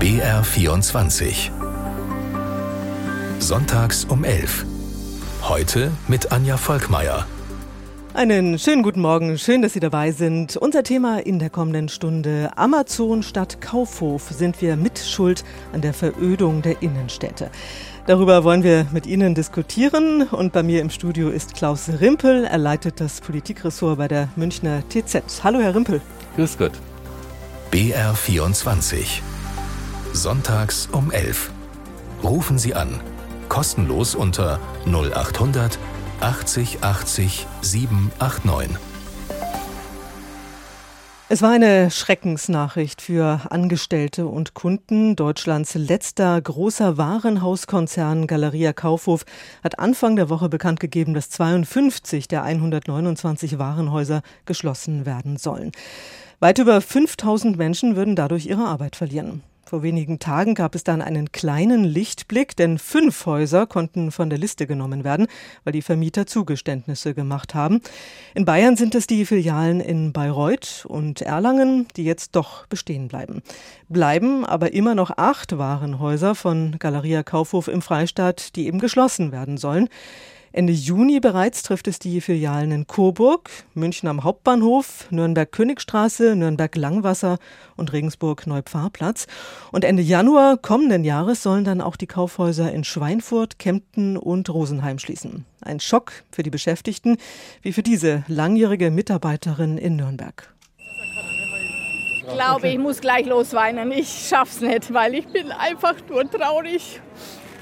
BR24 Sonntags um 11. Heute mit Anja Volkmeier. Einen schönen guten Morgen, schön, dass Sie dabei sind. Unser Thema in der kommenden Stunde Amazon statt Kaufhof. Sind wir mitschuld an der Verödung der Innenstädte? Darüber wollen wir mit Ihnen diskutieren. Und bei mir im Studio ist Klaus Rimpel. Er leitet das Politikressort bei der Münchner TZ. Hallo, Herr Rimpel. Grüß Gott. BR24 Sonntags um 11. Rufen Sie an. Kostenlos unter 0800 80 80 789. Es war eine Schreckensnachricht für Angestellte und Kunden. Deutschlands letzter großer Warenhauskonzern Galeria Kaufhof hat Anfang der Woche bekannt gegeben, dass 52 der 129 Warenhäuser geschlossen werden sollen. Weit über 5000 Menschen würden dadurch ihre Arbeit verlieren. Vor wenigen Tagen gab es dann einen kleinen Lichtblick, denn fünf Häuser konnten von der Liste genommen werden, weil die Vermieter Zugeständnisse gemacht haben. In Bayern sind es die Filialen in Bayreuth und Erlangen, die jetzt doch bestehen bleiben. Bleiben aber immer noch acht Warenhäuser von Galeria Kaufhof im Freistaat, die eben geschlossen werden sollen. Ende Juni bereits trifft es die Filialen in Coburg, München am Hauptbahnhof, Nürnberg-Königstraße, Nürnberg-Langwasser und Regensburg-Neupfarrplatz. Und Ende Januar kommenden Jahres sollen dann auch die Kaufhäuser in Schweinfurt, Kempten und Rosenheim schließen. Ein Schock für die Beschäftigten, wie für diese langjährige Mitarbeiterin in Nürnberg. Ich glaube, ich muss gleich losweinen. Ich schaff's nicht, weil ich bin einfach nur traurig.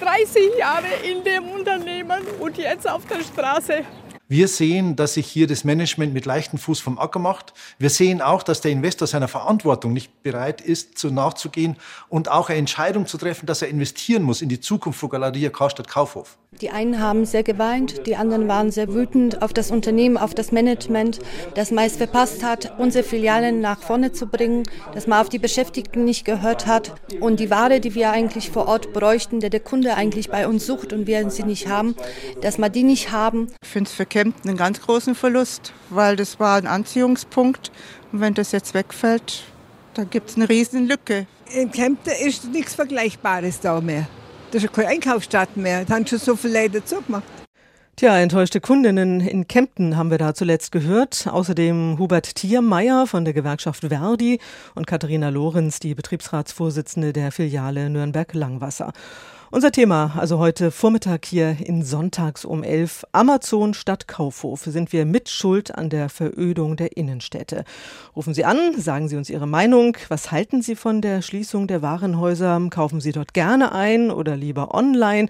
30 Jahre in dem Unternehmen und jetzt auf der Straße. Wir sehen, dass sich hier das Management mit leichtem Fuß vom Acker macht. Wir sehen auch, dass der Investor seiner Verantwortung nicht bereit ist, so nachzugehen und auch eine Entscheidung zu treffen, dass er investieren muss in die Zukunft von Galeria Karstadt Kaufhof. Die einen haben sehr geweint, die anderen waren sehr wütend auf das Unternehmen, auf das Management, das meist verpasst hat, unsere Filialen nach vorne zu bringen, dass man auf die Beschäftigten nicht gehört hat und die Ware, die wir eigentlich vor Ort bräuchten, der der Kunde eigentlich bei uns sucht und wir sie nicht haben, dass wir die nicht haben. Ich finde es für Kempten einen ganz großen Verlust, weil das war ein Anziehungspunkt und wenn das jetzt wegfällt, dann gibt es eine riesen Lücke. In Kempten ist nichts Vergleichbares da mehr. Das ist keine Einkaufsstadt mehr. Da haben schon so viele Leute zugemacht. Tja, enttäuschte Kundinnen in Kempten haben wir da zuletzt gehört. Außerdem Hubert Thiermeier von der Gewerkschaft Verdi und Katharina Lorenz, die Betriebsratsvorsitzende der Filiale Nürnberg-Langwasser. Unser Thema also heute Vormittag hier in Sonntags um 11. Amazon statt Kaufhof. Sind wir mit Schuld an der Verödung der Innenstädte? Rufen Sie an, sagen Sie uns Ihre Meinung. Was halten Sie von der Schließung der Warenhäuser? Kaufen Sie dort gerne ein oder lieber online?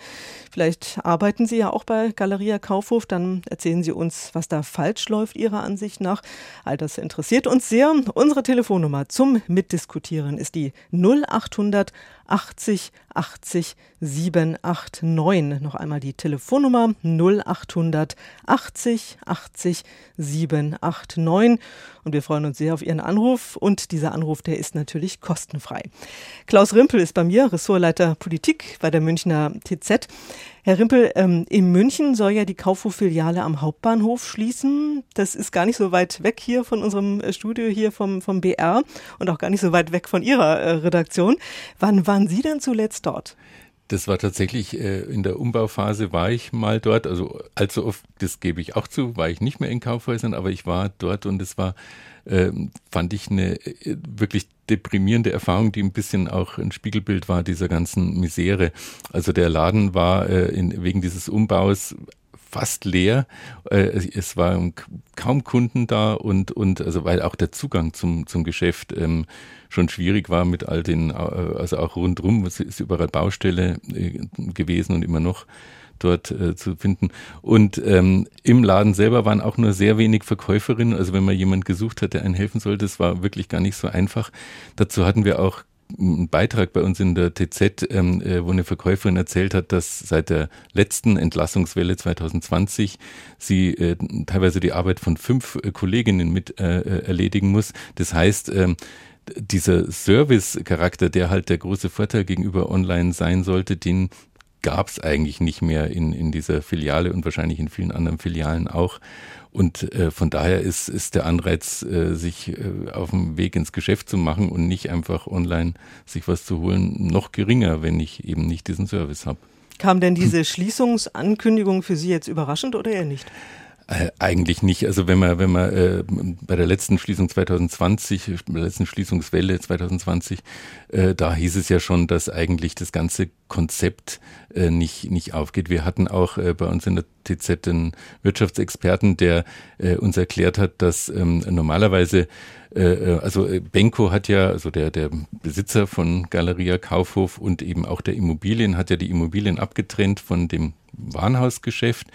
Vielleicht arbeiten Sie ja auch bei Galeria Kaufhof. Dann erzählen Sie uns, was da falsch läuft, Ihrer Ansicht nach. All das interessiert uns sehr. Unsere Telefonnummer zum Mitdiskutieren ist die 0800 80 80 789. Noch einmal die Telefonnummer 0800 80 80 789. Und wir freuen uns sehr auf Ihren Anruf. Und dieser Anruf, der ist natürlich kostenfrei. Klaus Rimpel ist bei mir, Ressortleiter Politik bei der Münchner TZ. Herr Rimpel, ähm, in München soll ja die Kaufhof-Filiale am Hauptbahnhof schließen. Das ist gar nicht so weit weg hier von unserem äh, Studio hier vom, vom BR und auch gar nicht so weit weg von Ihrer äh, Redaktion. Wann waren Sie denn zuletzt dort? Das war tatsächlich äh, in der Umbauphase war ich mal dort. Also allzu oft, das gebe ich auch zu, war ich nicht mehr in Kaufhäusern, aber ich war dort und es war äh, fand ich eine äh, wirklich deprimierende Erfahrung, die ein bisschen auch ein Spiegelbild war dieser ganzen Misere. Also der Laden war äh, in, wegen dieses Umbaus fast leer. Äh, es waren kaum Kunden da und, und also weil auch der Zugang zum, zum Geschäft ähm, schon schwierig war mit all den, äh, also auch rundrum, es ist überall Baustelle äh, gewesen und immer noch dort äh, zu finden. Und ähm, im Laden selber waren auch nur sehr wenig Verkäuferinnen. Also wenn man jemand gesucht hat, der einen helfen sollte, das war wirklich gar nicht so einfach. Dazu hatten wir auch einen Beitrag bei uns in der TZ, ähm, äh, wo eine Verkäuferin erzählt hat, dass seit der letzten Entlassungswelle 2020 sie äh, teilweise die Arbeit von fünf äh, Kolleginnen mit erledigen muss. Das heißt, ähm, dieser Service-Charakter, der halt der große Vorteil gegenüber Online sein sollte, den gab es eigentlich nicht mehr in, in dieser Filiale und wahrscheinlich in vielen anderen Filialen auch. Und äh, von daher ist, ist der Anreiz, äh, sich äh, auf dem Weg ins Geschäft zu machen und nicht einfach online sich was zu holen, noch geringer, wenn ich eben nicht diesen Service habe. Kam denn diese Schließungsankündigung für Sie jetzt überraschend oder eher nicht? Äh, eigentlich nicht. Also wenn man, wenn man äh, bei der letzten Schließung 2020, bei der letzten Schließungswelle 2020, äh, da hieß es ja schon, dass eigentlich das ganze Konzept äh, nicht, nicht aufgeht. Wir hatten auch äh, bei uns in der TZ einen Wirtschaftsexperten, der äh, uns erklärt hat, dass ähm, normalerweise äh, also äh, Benko hat ja, also der, der Besitzer von Galeria Kaufhof und eben auch der Immobilien hat ja die Immobilien abgetrennt von dem Warenhausgeschäft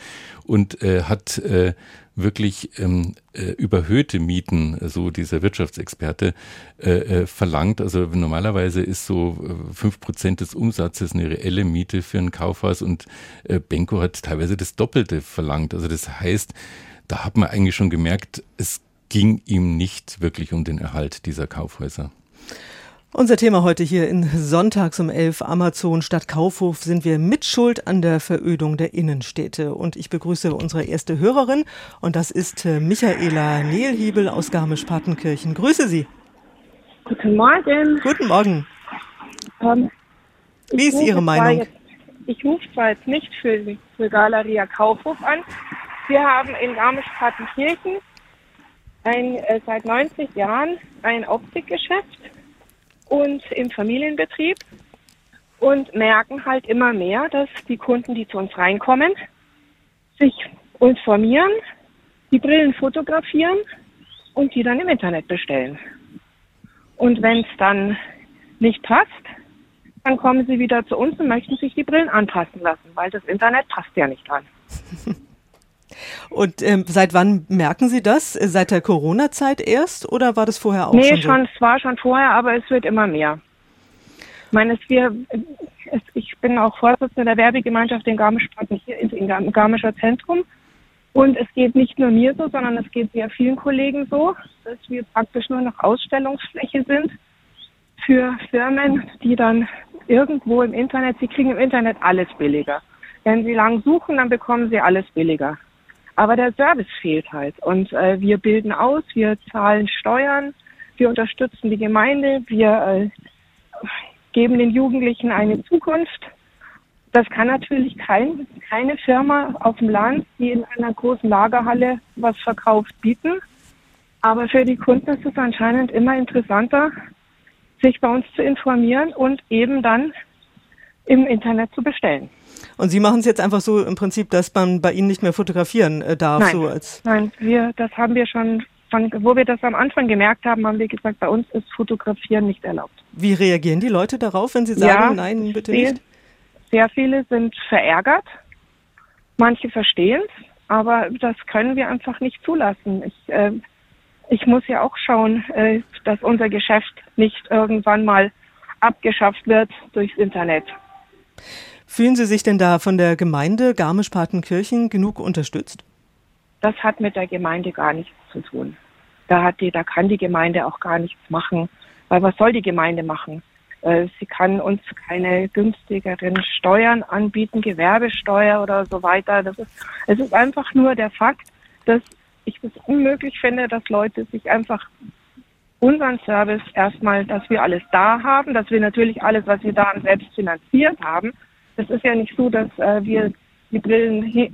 und äh, hat äh, wirklich ähm, äh, überhöhte Mieten, so dieser Wirtschaftsexperte, äh, äh, verlangt. Also normalerweise ist so äh, fünf Prozent des Umsatzes eine reelle Miete für ein Kaufhaus und äh, Benko hat teilweise das Doppelte verlangt. Also das heißt, da hat man eigentlich schon gemerkt, es ging ihm nicht wirklich um den Erhalt dieser Kaufhäuser. Unser Thema heute hier in Sonntags um 11 Amazon statt Kaufhof sind wir mitschuld an der Verödung der Innenstädte. Und ich begrüße unsere erste Hörerin und das ist äh, Michaela Nehlhiebel aus Garmisch-Partenkirchen. Grüße Sie. Guten Morgen. Guten Morgen. Ähm, Wie ist Ihre Meinung? Jetzt, ich rufe zwar jetzt nicht für, für Galeria Kaufhof an. Wir haben in Garmisch-Partenkirchen ein, äh, seit 90 Jahren ein Optikgeschäft und im Familienbetrieb und merken halt immer mehr, dass die Kunden, die zu uns reinkommen, sich informieren, die Brillen fotografieren und die dann im Internet bestellen. Und wenn es dann nicht passt, dann kommen sie wieder zu uns und möchten sich die Brillen anpassen lassen, weil das Internet passt ja nicht dran. Und ähm, seit wann merken Sie das? Seit der Corona-Zeit erst oder war das vorher auch nee, schon? Nee, schon, es war schon vorher, aber es wird immer mehr. Ich meine, es wir, es, ich bin auch Vorsitzende der Werbegemeinschaft in Garmisch, im Garmischer Zentrum. Und es geht nicht nur mir so, sondern es geht sehr vielen Kollegen so, dass wir praktisch nur noch Ausstellungsfläche sind für Firmen, die dann irgendwo im Internet, sie kriegen im Internet alles billiger. Wenn sie lang suchen, dann bekommen sie alles billiger. Aber der Service fehlt halt. Und äh, wir bilden aus, wir zahlen Steuern, wir unterstützen die Gemeinde, wir äh, geben den Jugendlichen eine Zukunft. Das kann natürlich kein, keine Firma auf dem Land, die in einer großen Lagerhalle was verkauft, bieten. Aber für die Kunden ist es anscheinend immer interessanter, sich bei uns zu informieren und eben dann im Internet zu bestellen. Und Sie machen es jetzt einfach so im Prinzip, dass man bei Ihnen nicht mehr fotografieren äh, darf. Nein, so als nein wir, das haben wir schon, von, wo wir das am Anfang gemerkt haben, haben wir gesagt, bei uns ist Fotografieren nicht erlaubt. Wie reagieren die Leute darauf, wenn sie sagen, ja, nein, bitte sehr, nicht? Sehr viele sind verärgert, manche verstehen es, aber das können wir einfach nicht zulassen. Ich, äh, ich muss ja auch schauen, äh, dass unser Geschäft nicht irgendwann mal abgeschafft wird durchs Internet. Fühlen Sie sich denn da von der Gemeinde Garmisch-Partenkirchen genug unterstützt? Das hat mit der Gemeinde gar nichts zu tun. Da, hat die, da kann die Gemeinde auch gar nichts machen. Weil was soll die Gemeinde machen? Äh, sie kann uns keine günstigeren Steuern anbieten, Gewerbesteuer oder so weiter. Das ist, es ist einfach nur der Fakt, dass ich es unmöglich finde, dass Leute sich einfach unseren Service erstmal, dass wir alles da haben, dass wir natürlich alles, was wir da selbst finanziert haben, es ist ja nicht so, dass äh, wir die Brillen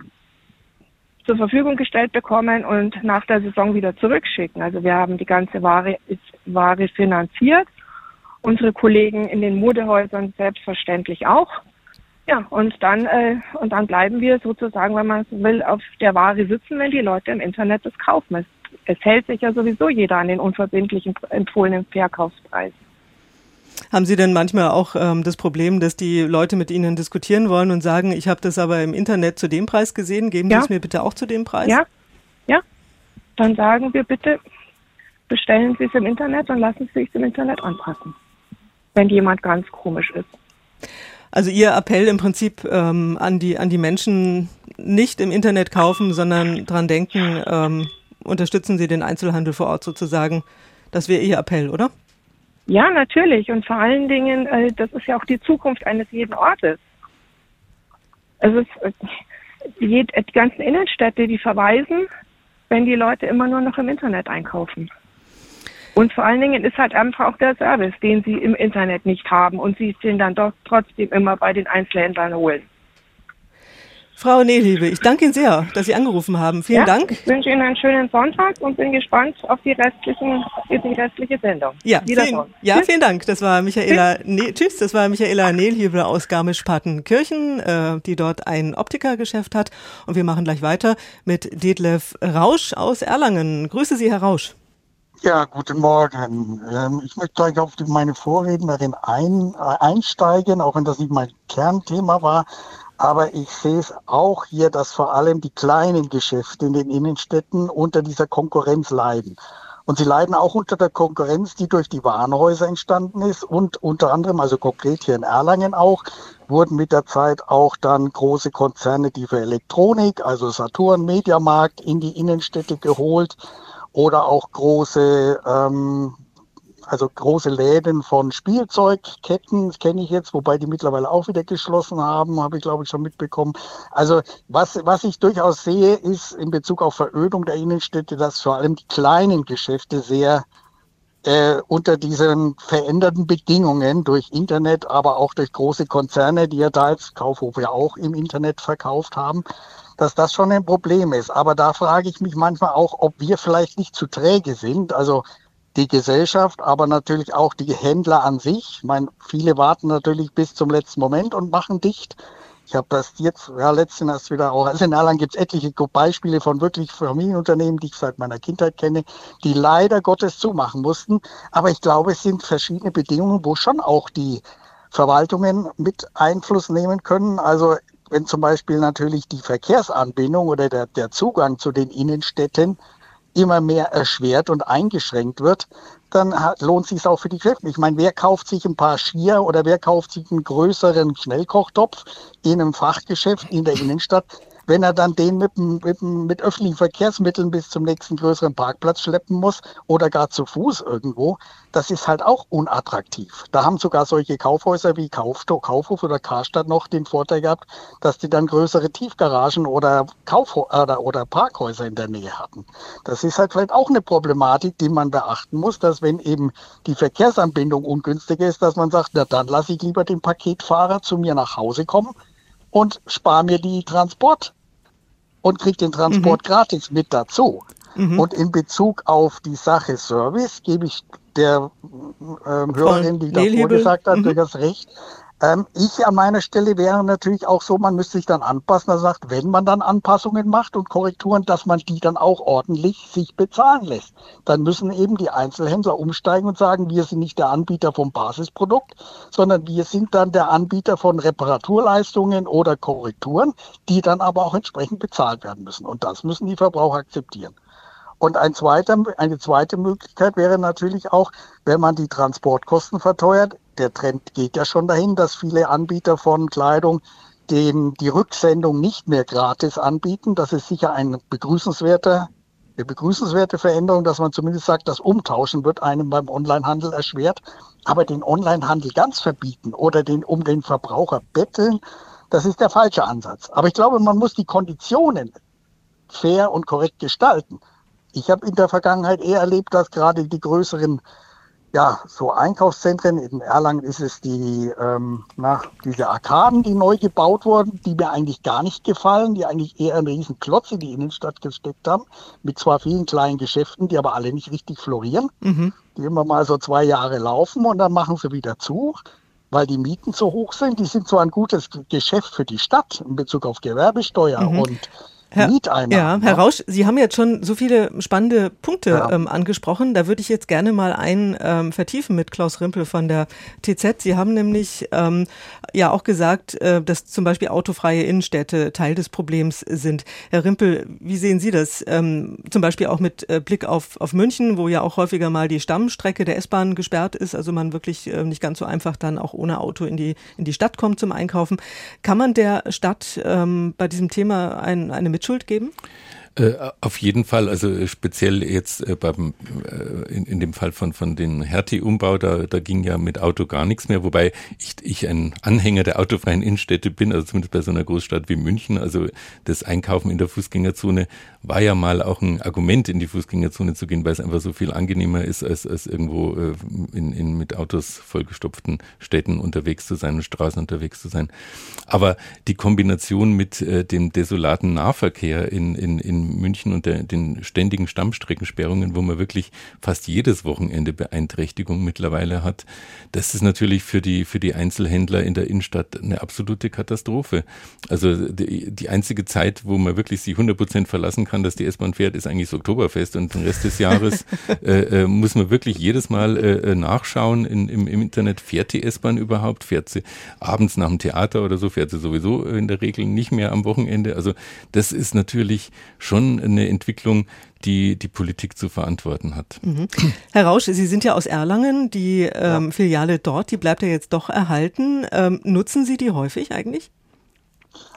zur Verfügung gestellt bekommen und nach der Saison wieder zurückschicken. Also wir haben die ganze Ware, Ware finanziert. Unsere Kollegen in den Modehäusern selbstverständlich auch. Ja, und dann, äh, und dann bleiben wir sozusagen, wenn man so will, auf der Ware sitzen, wenn die Leute im Internet das kaufen. Es, es hält sich ja sowieso jeder an den unverbindlichen empfohlenen Verkaufspreis. Haben Sie denn manchmal auch ähm, das Problem, dass die Leute mit Ihnen diskutieren wollen und sagen, ich habe das aber im Internet zu dem Preis gesehen, geben ja. Sie es mir bitte auch zu dem Preis? Ja, ja. Dann sagen wir bitte, bestellen Sie es im Internet und lassen Sie es im Internet anpassen, wenn jemand ganz komisch ist. Also Ihr Appell im Prinzip ähm, an die an die Menschen nicht im Internet kaufen, sondern dran denken, ähm, unterstützen Sie den Einzelhandel vor Ort sozusagen. Das wäre Ihr Appell, oder? Ja, natürlich. Und vor allen Dingen, äh, das ist ja auch die Zukunft eines jeden Ortes. Es ist, äh, die, die ganzen Innenstädte, die verweisen, wenn die Leute immer nur noch im Internet einkaufen. Und vor allen Dingen ist halt einfach auch der Service, den sie im Internet nicht haben und sie den dann doch trotzdem immer bei den Einzelhändlern holen. Frau Nehlhebe, ich danke Ihnen sehr, dass Sie angerufen haben. Vielen ja, Dank. Ich wünsche Ihnen einen schönen Sonntag und bin gespannt auf die, restlichen, die restliche Sendung. Ja, vielen, ja vielen Dank. Das war Michaela, ne, tschüss, das war Michaela Nehlhebe aus Garmisch-Partenkirchen, äh, die dort ein Optikergeschäft hat. Und wir machen gleich weiter mit Detlef Rausch aus Erlangen. Grüße Sie, Herr Rausch. Ja, guten Morgen. Ähm, ich möchte gleich auf meine Vorrednerin ein, äh, einsteigen, auch wenn das nicht mein Kernthema war. Aber ich sehe es auch hier, dass vor allem die kleinen Geschäfte in den Innenstädten unter dieser Konkurrenz leiden. Und sie leiden auch unter der Konkurrenz, die durch die Warenhäuser entstanden ist. Und unter anderem, also konkret hier in Erlangen auch, wurden mit der Zeit auch dann große Konzerne, die für Elektronik, also Saturn, Mediamarkt, in die Innenstädte geholt. Oder auch große ähm, also große Läden von Spielzeugketten kenne ich jetzt, wobei die mittlerweile auch wieder geschlossen haben, habe ich glaube ich schon mitbekommen. Also was, was ich durchaus sehe, ist in Bezug auf Verödung der Innenstädte, dass vor allem die kleinen Geschäfte sehr äh, unter diesen veränderten Bedingungen durch Internet, aber auch durch große Konzerne, die ja da als Kaufhof ja auch im Internet verkauft haben, dass das schon ein Problem ist. Aber da frage ich mich manchmal auch, ob wir vielleicht nicht zu träge sind. Also die Gesellschaft, aber natürlich auch die Händler an sich. Ich meine, viele warten natürlich bis zum letzten Moment und machen dicht. Ich habe das jetzt, ja, letztens erst wieder auch, also in Erlangen gibt es etliche Beispiele von wirklich Familienunternehmen, die ich seit meiner Kindheit kenne, die leider Gottes zumachen mussten. Aber ich glaube, es sind verschiedene Bedingungen, wo schon auch die Verwaltungen mit Einfluss nehmen können. Also wenn zum Beispiel natürlich die Verkehrsanbindung oder der, der Zugang zu den Innenstädten immer mehr erschwert und eingeschränkt wird, dann lohnt sich auch für die Geschäfte. Ich meine, wer kauft sich ein paar Skier oder wer kauft sich einen größeren Schnellkochtopf in einem Fachgeschäft in der Innenstadt, wenn er dann den mit, mit, mit öffentlichen Verkehrsmitteln bis zum nächsten größeren Parkplatz schleppen muss oder gar zu Fuß irgendwo, das ist halt auch unattraktiv. Da haben sogar solche Kaufhäuser wie Kaufsto Kaufhof oder Karstadt noch den Vorteil gehabt, dass die dann größere Tiefgaragen oder, Kaufho oder, oder Parkhäuser in der Nähe hatten. Das ist halt vielleicht auch eine Problematik, die man beachten muss, dass wenn eben die Verkehrsanbindung ungünstig ist, dass man sagt, na dann lasse ich lieber den Paketfahrer zu mir nach Hause kommen und spare mir die Transport und kriege den Transport mhm. gratis mit dazu. Mhm. Und in Bezug auf die Sache Service gebe ich der äh, Hörerin, die davor gesagt hat, mhm. durchaus recht. Ähm, ich an meiner Stelle wäre natürlich auch so, man müsste sich dann anpassen. Er sagt, wenn man dann Anpassungen macht und Korrekturen, dass man die dann auch ordentlich sich bezahlen lässt. Dann müssen eben die Einzelhändler umsteigen und sagen, wir sind nicht der Anbieter vom Basisprodukt, sondern wir sind dann der Anbieter von Reparaturleistungen oder Korrekturen, die dann aber auch entsprechend bezahlt werden müssen. Und das müssen die Verbraucher akzeptieren. Und ein zweiter, eine zweite Möglichkeit wäre natürlich auch, wenn man die Transportkosten verteuert. Der Trend geht ja schon dahin, dass viele Anbieter von Kleidung den, die Rücksendung nicht mehr gratis anbieten. Das ist sicher ein begrüßenswerter, eine begrüßenswerte Veränderung, dass man zumindest sagt, das Umtauschen wird einem beim Onlinehandel erschwert. Aber den Onlinehandel ganz verbieten oder den um den Verbraucher betteln, das ist der falsche Ansatz. Aber ich glaube, man muss die Konditionen fair und korrekt gestalten. Ich habe in der Vergangenheit eher erlebt, dass gerade die größeren, ja, so Einkaufszentren, in Erlangen ist es die, ähm, na, diese Arkaden, die neu gebaut wurden, die mir eigentlich gar nicht gefallen, die eigentlich eher einen riesen Klotz in die Innenstadt gesteckt haben, mit zwar vielen kleinen Geschäften, die aber alle nicht richtig florieren, mhm. die immer mal so zwei Jahre laufen und dann machen sie wieder zu weil die Mieten so hoch sind. Die sind zwar ein gutes Geschäft für die Stadt in Bezug auf Gewerbesteuer mhm. und Herr, Ja, Herr Rausch, Sie haben jetzt schon so viele spannende Punkte ja. ähm, angesprochen. Da würde ich jetzt gerne mal einen ähm, vertiefen mit Klaus Rimpel von der TZ. Sie haben nämlich ähm, ja auch gesagt, äh, dass zum Beispiel autofreie Innenstädte Teil des Problems sind. Herr Rimpel, wie sehen Sie das? Ähm, zum Beispiel auch mit äh, Blick auf, auf München, wo ja auch häufiger mal die Stammstrecke der S-Bahn gesperrt ist, also man wirklich äh, nicht ganz so einfach dann auch ohne Auto in die, in die Stadt kommt zum Einkaufen. Kann man der Stadt ähm, bei diesem Thema ein, eine Mitschuld geben? Äh, auf jeden Fall, also speziell jetzt äh, beim, äh, in, in, dem Fall von, von den Hertie-Umbau, da, da ging ja mit Auto gar nichts mehr, wobei ich, ich ein Anhänger der autofreien Innenstädte bin, also zumindest bei so einer Großstadt wie München. Also das Einkaufen in der Fußgängerzone war ja mal auch ein Argument, in die Fußgängerzone zu gehen, weil es einfach so viel angenehmer ist, als, als irgendwo in, in mit Autos vollgestopften Städten unterwegs zu sein und Straßen unterwegs zu sein. Aber die Kombination mit dem desolaten Nahverkehr in, in, in München und der, den ständigen Stammstreckensperrungen, wo man wirklich fast jedes Wochenende Beeinträchtigung mittlerweile hat, das ist natürlich für die, für die Einzelhändler in der Innenstadt eine absolute Katastrophe. Also die, die einzige Zeit, wo man wirklich sich 100 Prozent verlassen kann, dass die S-Bahn fährt, ist eigentlich das Oktoberfest und den Rest des Jahres äh, äh, muss man wirklich jedes Mal äh, äh, nachschauen in, im, im Internet, fährt die S-Bahn überhaupt, fährt sie abends nach dem Theater oder so, fährt sie sowieso in der Regel nicht mehr am Wochenende. Also das ist natürlich schon schon eine Entwicklung, die die Politik zu verantworten hat. Mhm. Herr Rausch, Sie sind ja aus Erlangen, die ähm, ja. Filiale dort, die bleibt ja jetzt doch erhalten. Ähm, nutzen Sie die häufig eigentlich?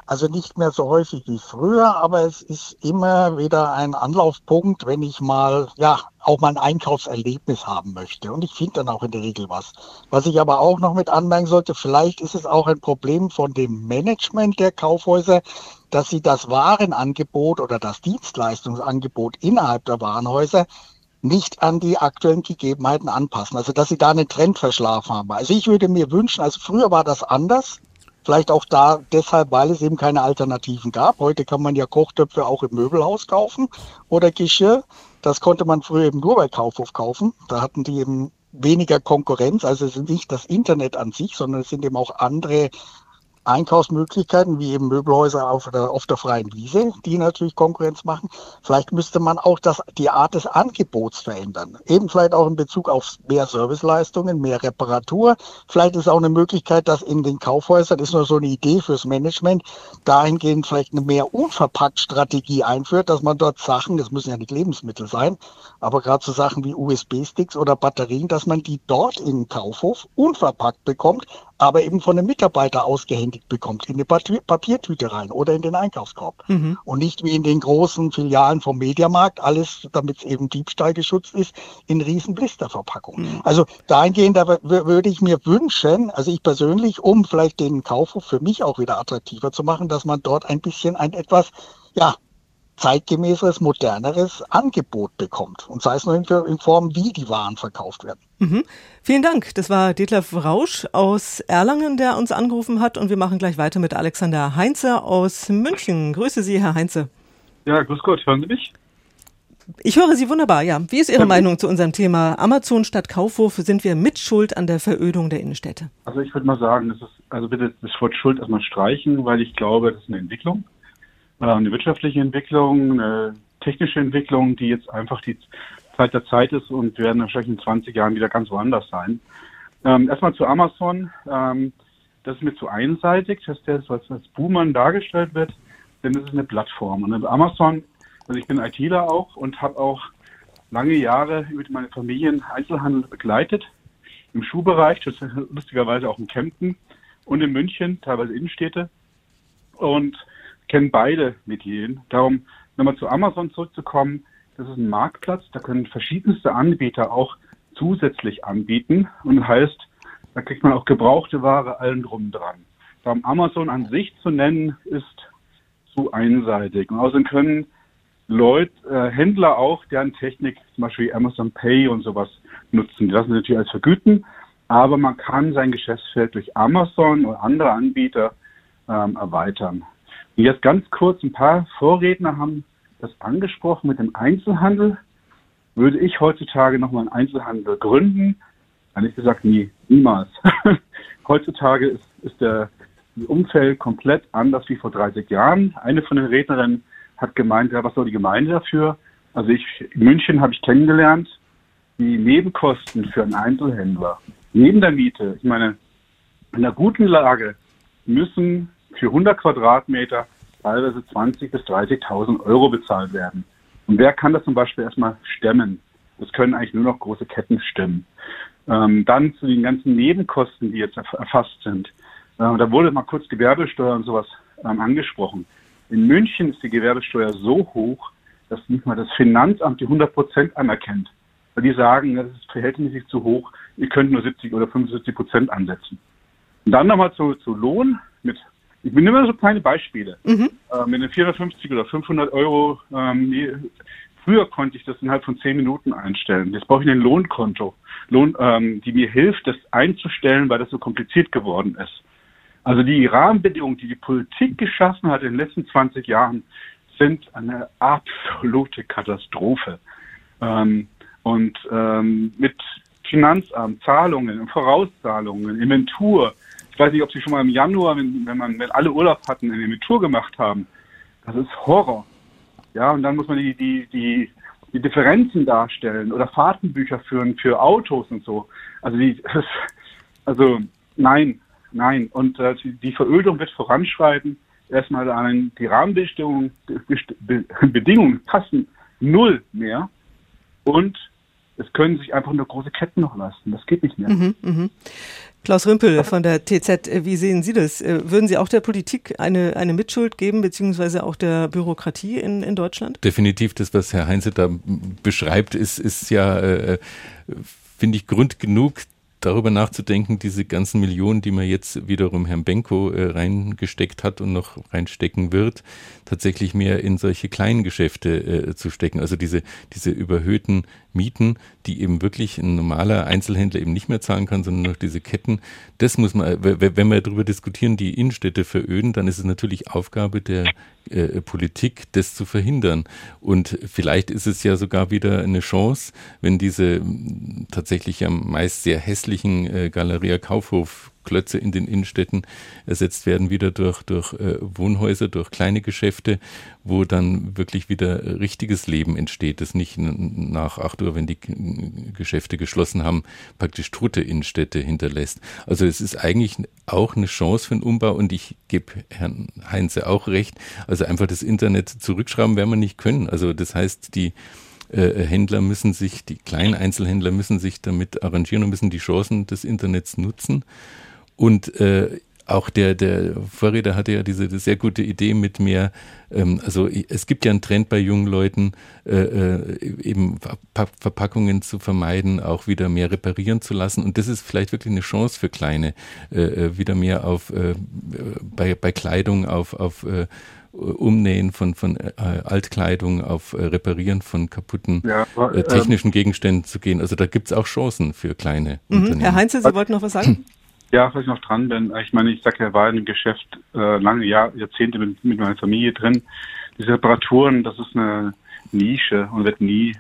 Also nicht mehr so häufig wie früher, aber es ist immer wieder ein Anlaufpunkt, wenn ich mal, ja, auch mal ein Einkaufserlebnis haben möchte. Und ich finde dann auch in der Regel was. Was ich aber auch noch mit anmerken sollte, vielleicht ist es auch ein Problem von dem Management der Kaufhäuser, dass sie das Warenangebot oder das Dienstleistungsangebot innerhalb der Warenhäuser nicht an die aktuellen Gegebenheiten anpassen. Also dass sie da einen Trend verschlafen haben. Also ich würde mir wünschen, also früher war das anders. Vielleicht auch da deshalb, weil es eben keine Alternativen gab. Heute kann man ja Kochtöpfe auch im Möbelhaus kaufen oder Geschirr. Das konnte man früher eben nur bei Kaufhof kaufen. Da hatten die eben weniger Konkurrenz. Also es ist nicht das Internet an sich, sondern es sind eben auch andere Einkaufsmöglichkeiten, wie eben Möbelhäuser auf der, auf der freien Wiese, die natürlich Konkurrenz machen. Vielleicht müsste man auch das, die Art des Angebots verändern. Eben vielleicht auch in Bezug auf mehr Serviceleistungen, mehr Reparatur. Vielleicht ist auch eine Möglichkeit, dass in den Kaufhäusern, das ist nur so eine Idee fürs Management, dahingehend vielleicht eine mehr unverpackt Strategie einführt, dass man dort Sachen, das müssen ja nicht Lebensmittel sein, aber gerade so Sachen wie USB-Sticks oder Batterien, dass man die dort in Kaufhof unverpackt bekommt, aber eben von einem Mitarbeiter ausgehändigt bekommt, in eine Papiertüte rein oder in den Einkaufskorb. Mhm. Und nicht wie in den großen Filialen vom Mediamarkt, alles, damit es eben Diebstahl geschützt ist, in riesen Blisterverpackungen. Mhm. Also dahingehend da würde ich mir wünschen, also ich persönlich, um vielleicht den Kaufhof für mich auch wieder attraktiver zu machen, dass man dort ein bisschen ein etwas, ja, zeitgemäßeres, moderneres Angebot bekommt. Und sei es nur in, in Form, wie die Waren verkauft werden. Mhm. Vielen Dank. Das war Detlef Rausch aus Erlangen, der uns angerufen hat. Und wir machen gleich weiter mit Alexander Heinze aus München. Grüße Sie, Herr Heinze. Ja, grüß Gott. Hören Sie mich? Ich höre Sie wunderbar, ja. Wie ist Ihre ja. Meinung zu unserem Thema Amazon statt Kaufhof? Sind wir mit Schuld an der Verödung der Innenstädte? Also ich würde mal sagen, das ist, also bitte das Wort Schuld erstmal streichen, weil ich glaube, das ist eine Entwicklung. Äh, eine wirtschaftliche Entwicklung, eine technische Entwicklung, die jetzt einfach die Zeit der Zeit ist und werden wahrscheinlich in 20 Jahren wieder ganz woanders sein. Ähm, erstmal zu Amazon. Ähm, das ist mir zu einseitig, dass der als, als Boomern dargestellt wird, denn es ist eine Plattform. Und Amazon, also ich bin ITler auch und habe auch lange Jahre mit meiner Familie Einzelhandel begleitet. Im Schuhbereich, das lustigerweise auch in Kempten und in München, teilweise Innenstädte. Und kennen beide Medien. Darum nochmal zu Amazon zurückzukommen. Das ist ein Marktplatz, da können verschiedenste Anbieter auch zusätzlich anbieten und heißt, da kriegt man auch gebrauchte Ware allen drum dran. Darum Amazon an sich zu nennen, ist zu einseitig. Und außerdem können Leute, äh, Händler auch, deren Technik, zum Beispiel Amazon Pay und sowas nutzen. Die lassen sich natürlich als vergüten, aber man kann sein Geschäftsfeld durch Amazon oder andere Anbieter ähm, erweitern. Und jetzt ganz kurz, ein paar Vorredner haben das angesprochen mit dem Einzelhandel. Würde ich heutzutage nochmal einen Einzelhandel gründen? Ehrlich gesagt, nie, niemals. heutzutage ist, ist der Umfeld komplett anders wie vor 30 Jahren. Eine von den Rednerinnen hat gemeint, ja, was soll die Gemeinde dafür? Also ich, in München habe ich kennengelernt, die Nebenkosten für einen Einzelhändler neben der Miete, ich meine, in einer guten Lage müssen für 100 Quadratmeter teilweise 20.000 bis 30.000 Euro bezahlt werden. Und wer kann das zum Beispiel erstmal stemmen? Das können eigentlich nur noch große Ketten stemmen. Ähm, dann zu den ganzen Nebenkosten, die jetzt erfasst sind. Äh, da wurde mal kurz Gewerbesteuer und sowas ähm, angesprochen. In München ist die Gewerbesteuer so hoch, dass nicht mal das Finanzamt die 100 Prozent anerkennt. Weil die sagen, das ist verhältnismäßig zu hoch, ihr könnt nur 70 oder 75 Prozent ansetzen. Und dann nochmal zu, zu Lohn mit, ich nehme immer so kleine Beispiele. Mhm. Äh, mit den 450 oder 500 Euro, ähm, die, früher konnte ich das innerhalb von 10 Minuten einstellen. Jetzt brauche ich ein Lohnkonto, Lohn, ähm, die mir hilft, das einzustellen, weil das so kompliziert geworden ist. Also die Rahmenbedingungen, die die Politik geschaffen hat in den letzten 20 Jahren, sind eine absolute Katastrophe. Ähm, und ähm, mit Finanzamt, Zahlungen, Vorauszahlungen, Inventur. Ich weiß nicht, ob Sie schon mal im Januar, wenn, wenn man, wenn alle Urlaub hatten, eine Inventur gemacht haben. Das ist Horror. Ja, und dann muss man die, die, die, die Differenzen darstellen oder Fahrtenbücher führen für Autos und so. Also die, also nein, nein. Und äh, die Verödung wird voranschreiten erstmal an die Rahmenbedingungen Bedingungen passen null mehr und es können sich einfach nur große Ketten noch leisten. Das geht nicht mehr. Mhm, mh. Klaus Rümpel von der TZ, äh, wie sehen Sie das? Äh, würden Sie auch der Politik eine, eine Mitschuld geben, beziehungsweise auch der Bürokratie in, in Deutschland? Definitiv, das, was Herr Heinze da beschreibt, ist, ist ja, äh, finde ich, Grund genug, darüber nachzudenken, diese ganzen Millionen, die man jetzt wiederum Herrn Benko äh, reingesteckt hat und noch reinstecken wird, tatsächlich mehr in solche kleinen Geschäfte äh, zu stecken. Also diese, diese überhöhten Mieten, die eben wirklich ein normaler Einzelhändler eben nicht mehr zahlen kann, sondern noch diese Ketten. Das muss man, wenn wir darüber diskutieren, die Innenstädte veröden, dann ist es natürlich Aufgabe der äh, Politik, das zu verhindern. Und vielleicht ist es ja sogar wieder eine Chance, wenn diese tatsächlich ja meist sehr hässlichen äh, Galeria Kaufhof Klötze in den Innenstädten ersetzt werden, wieder durch, durch äh, Wohnhäuser, durch kleine Geschäfte, wo dann wirklich wieder richtiges Leben entsteht, das nicht nach 8 Uhr, wenn die Geschäfte geschlossen haben, praktisch tote Innenstädte hinterlässt. Also es ist eigentlich auch eine Chance für den Umbau und ich gebe Herrn Heinze auch recht. Also einfach das Internet zurückschrauben werden wir nicht können. Also das heißt, die Händler müssen sich, die kleinen Einzelhändler müssen sich damit arrangieren und müssen die Chancen des Internets nutzen. Und äh, auch der, der Vorredner hatte ja diese sehr gute Idee mit mehr, ähm, also es gibt ja einen Trend bei jungen Leuten, äh, äh eben Verpackungen zu vermeiden, auch wieder mehr reparieren zu lassen. Und das ist vielleicht wirklich eine Chance für Kleine, äh, äh wieder mehr auf äh, bei, bei Kleidung auf, auf äh, Umnähen von, von äh, Altkleidung, auf äh, Reparieren von kaputten ja, aber, äh, technischen ähm, Gegenständen zu gehen. Also da gibt es auch Chancen für kleine mhm. Unternehmen. Herr Heinze, Sie wollten noch was sagen? Ja, was ich noch dran bin, ich meine, ich sage ja, war in dem Geschäft äh, lange Jahr, Jahrzehnte mit, mit meiner Familie drin. Diese Reparaturen, das ist eine Nische und wird nie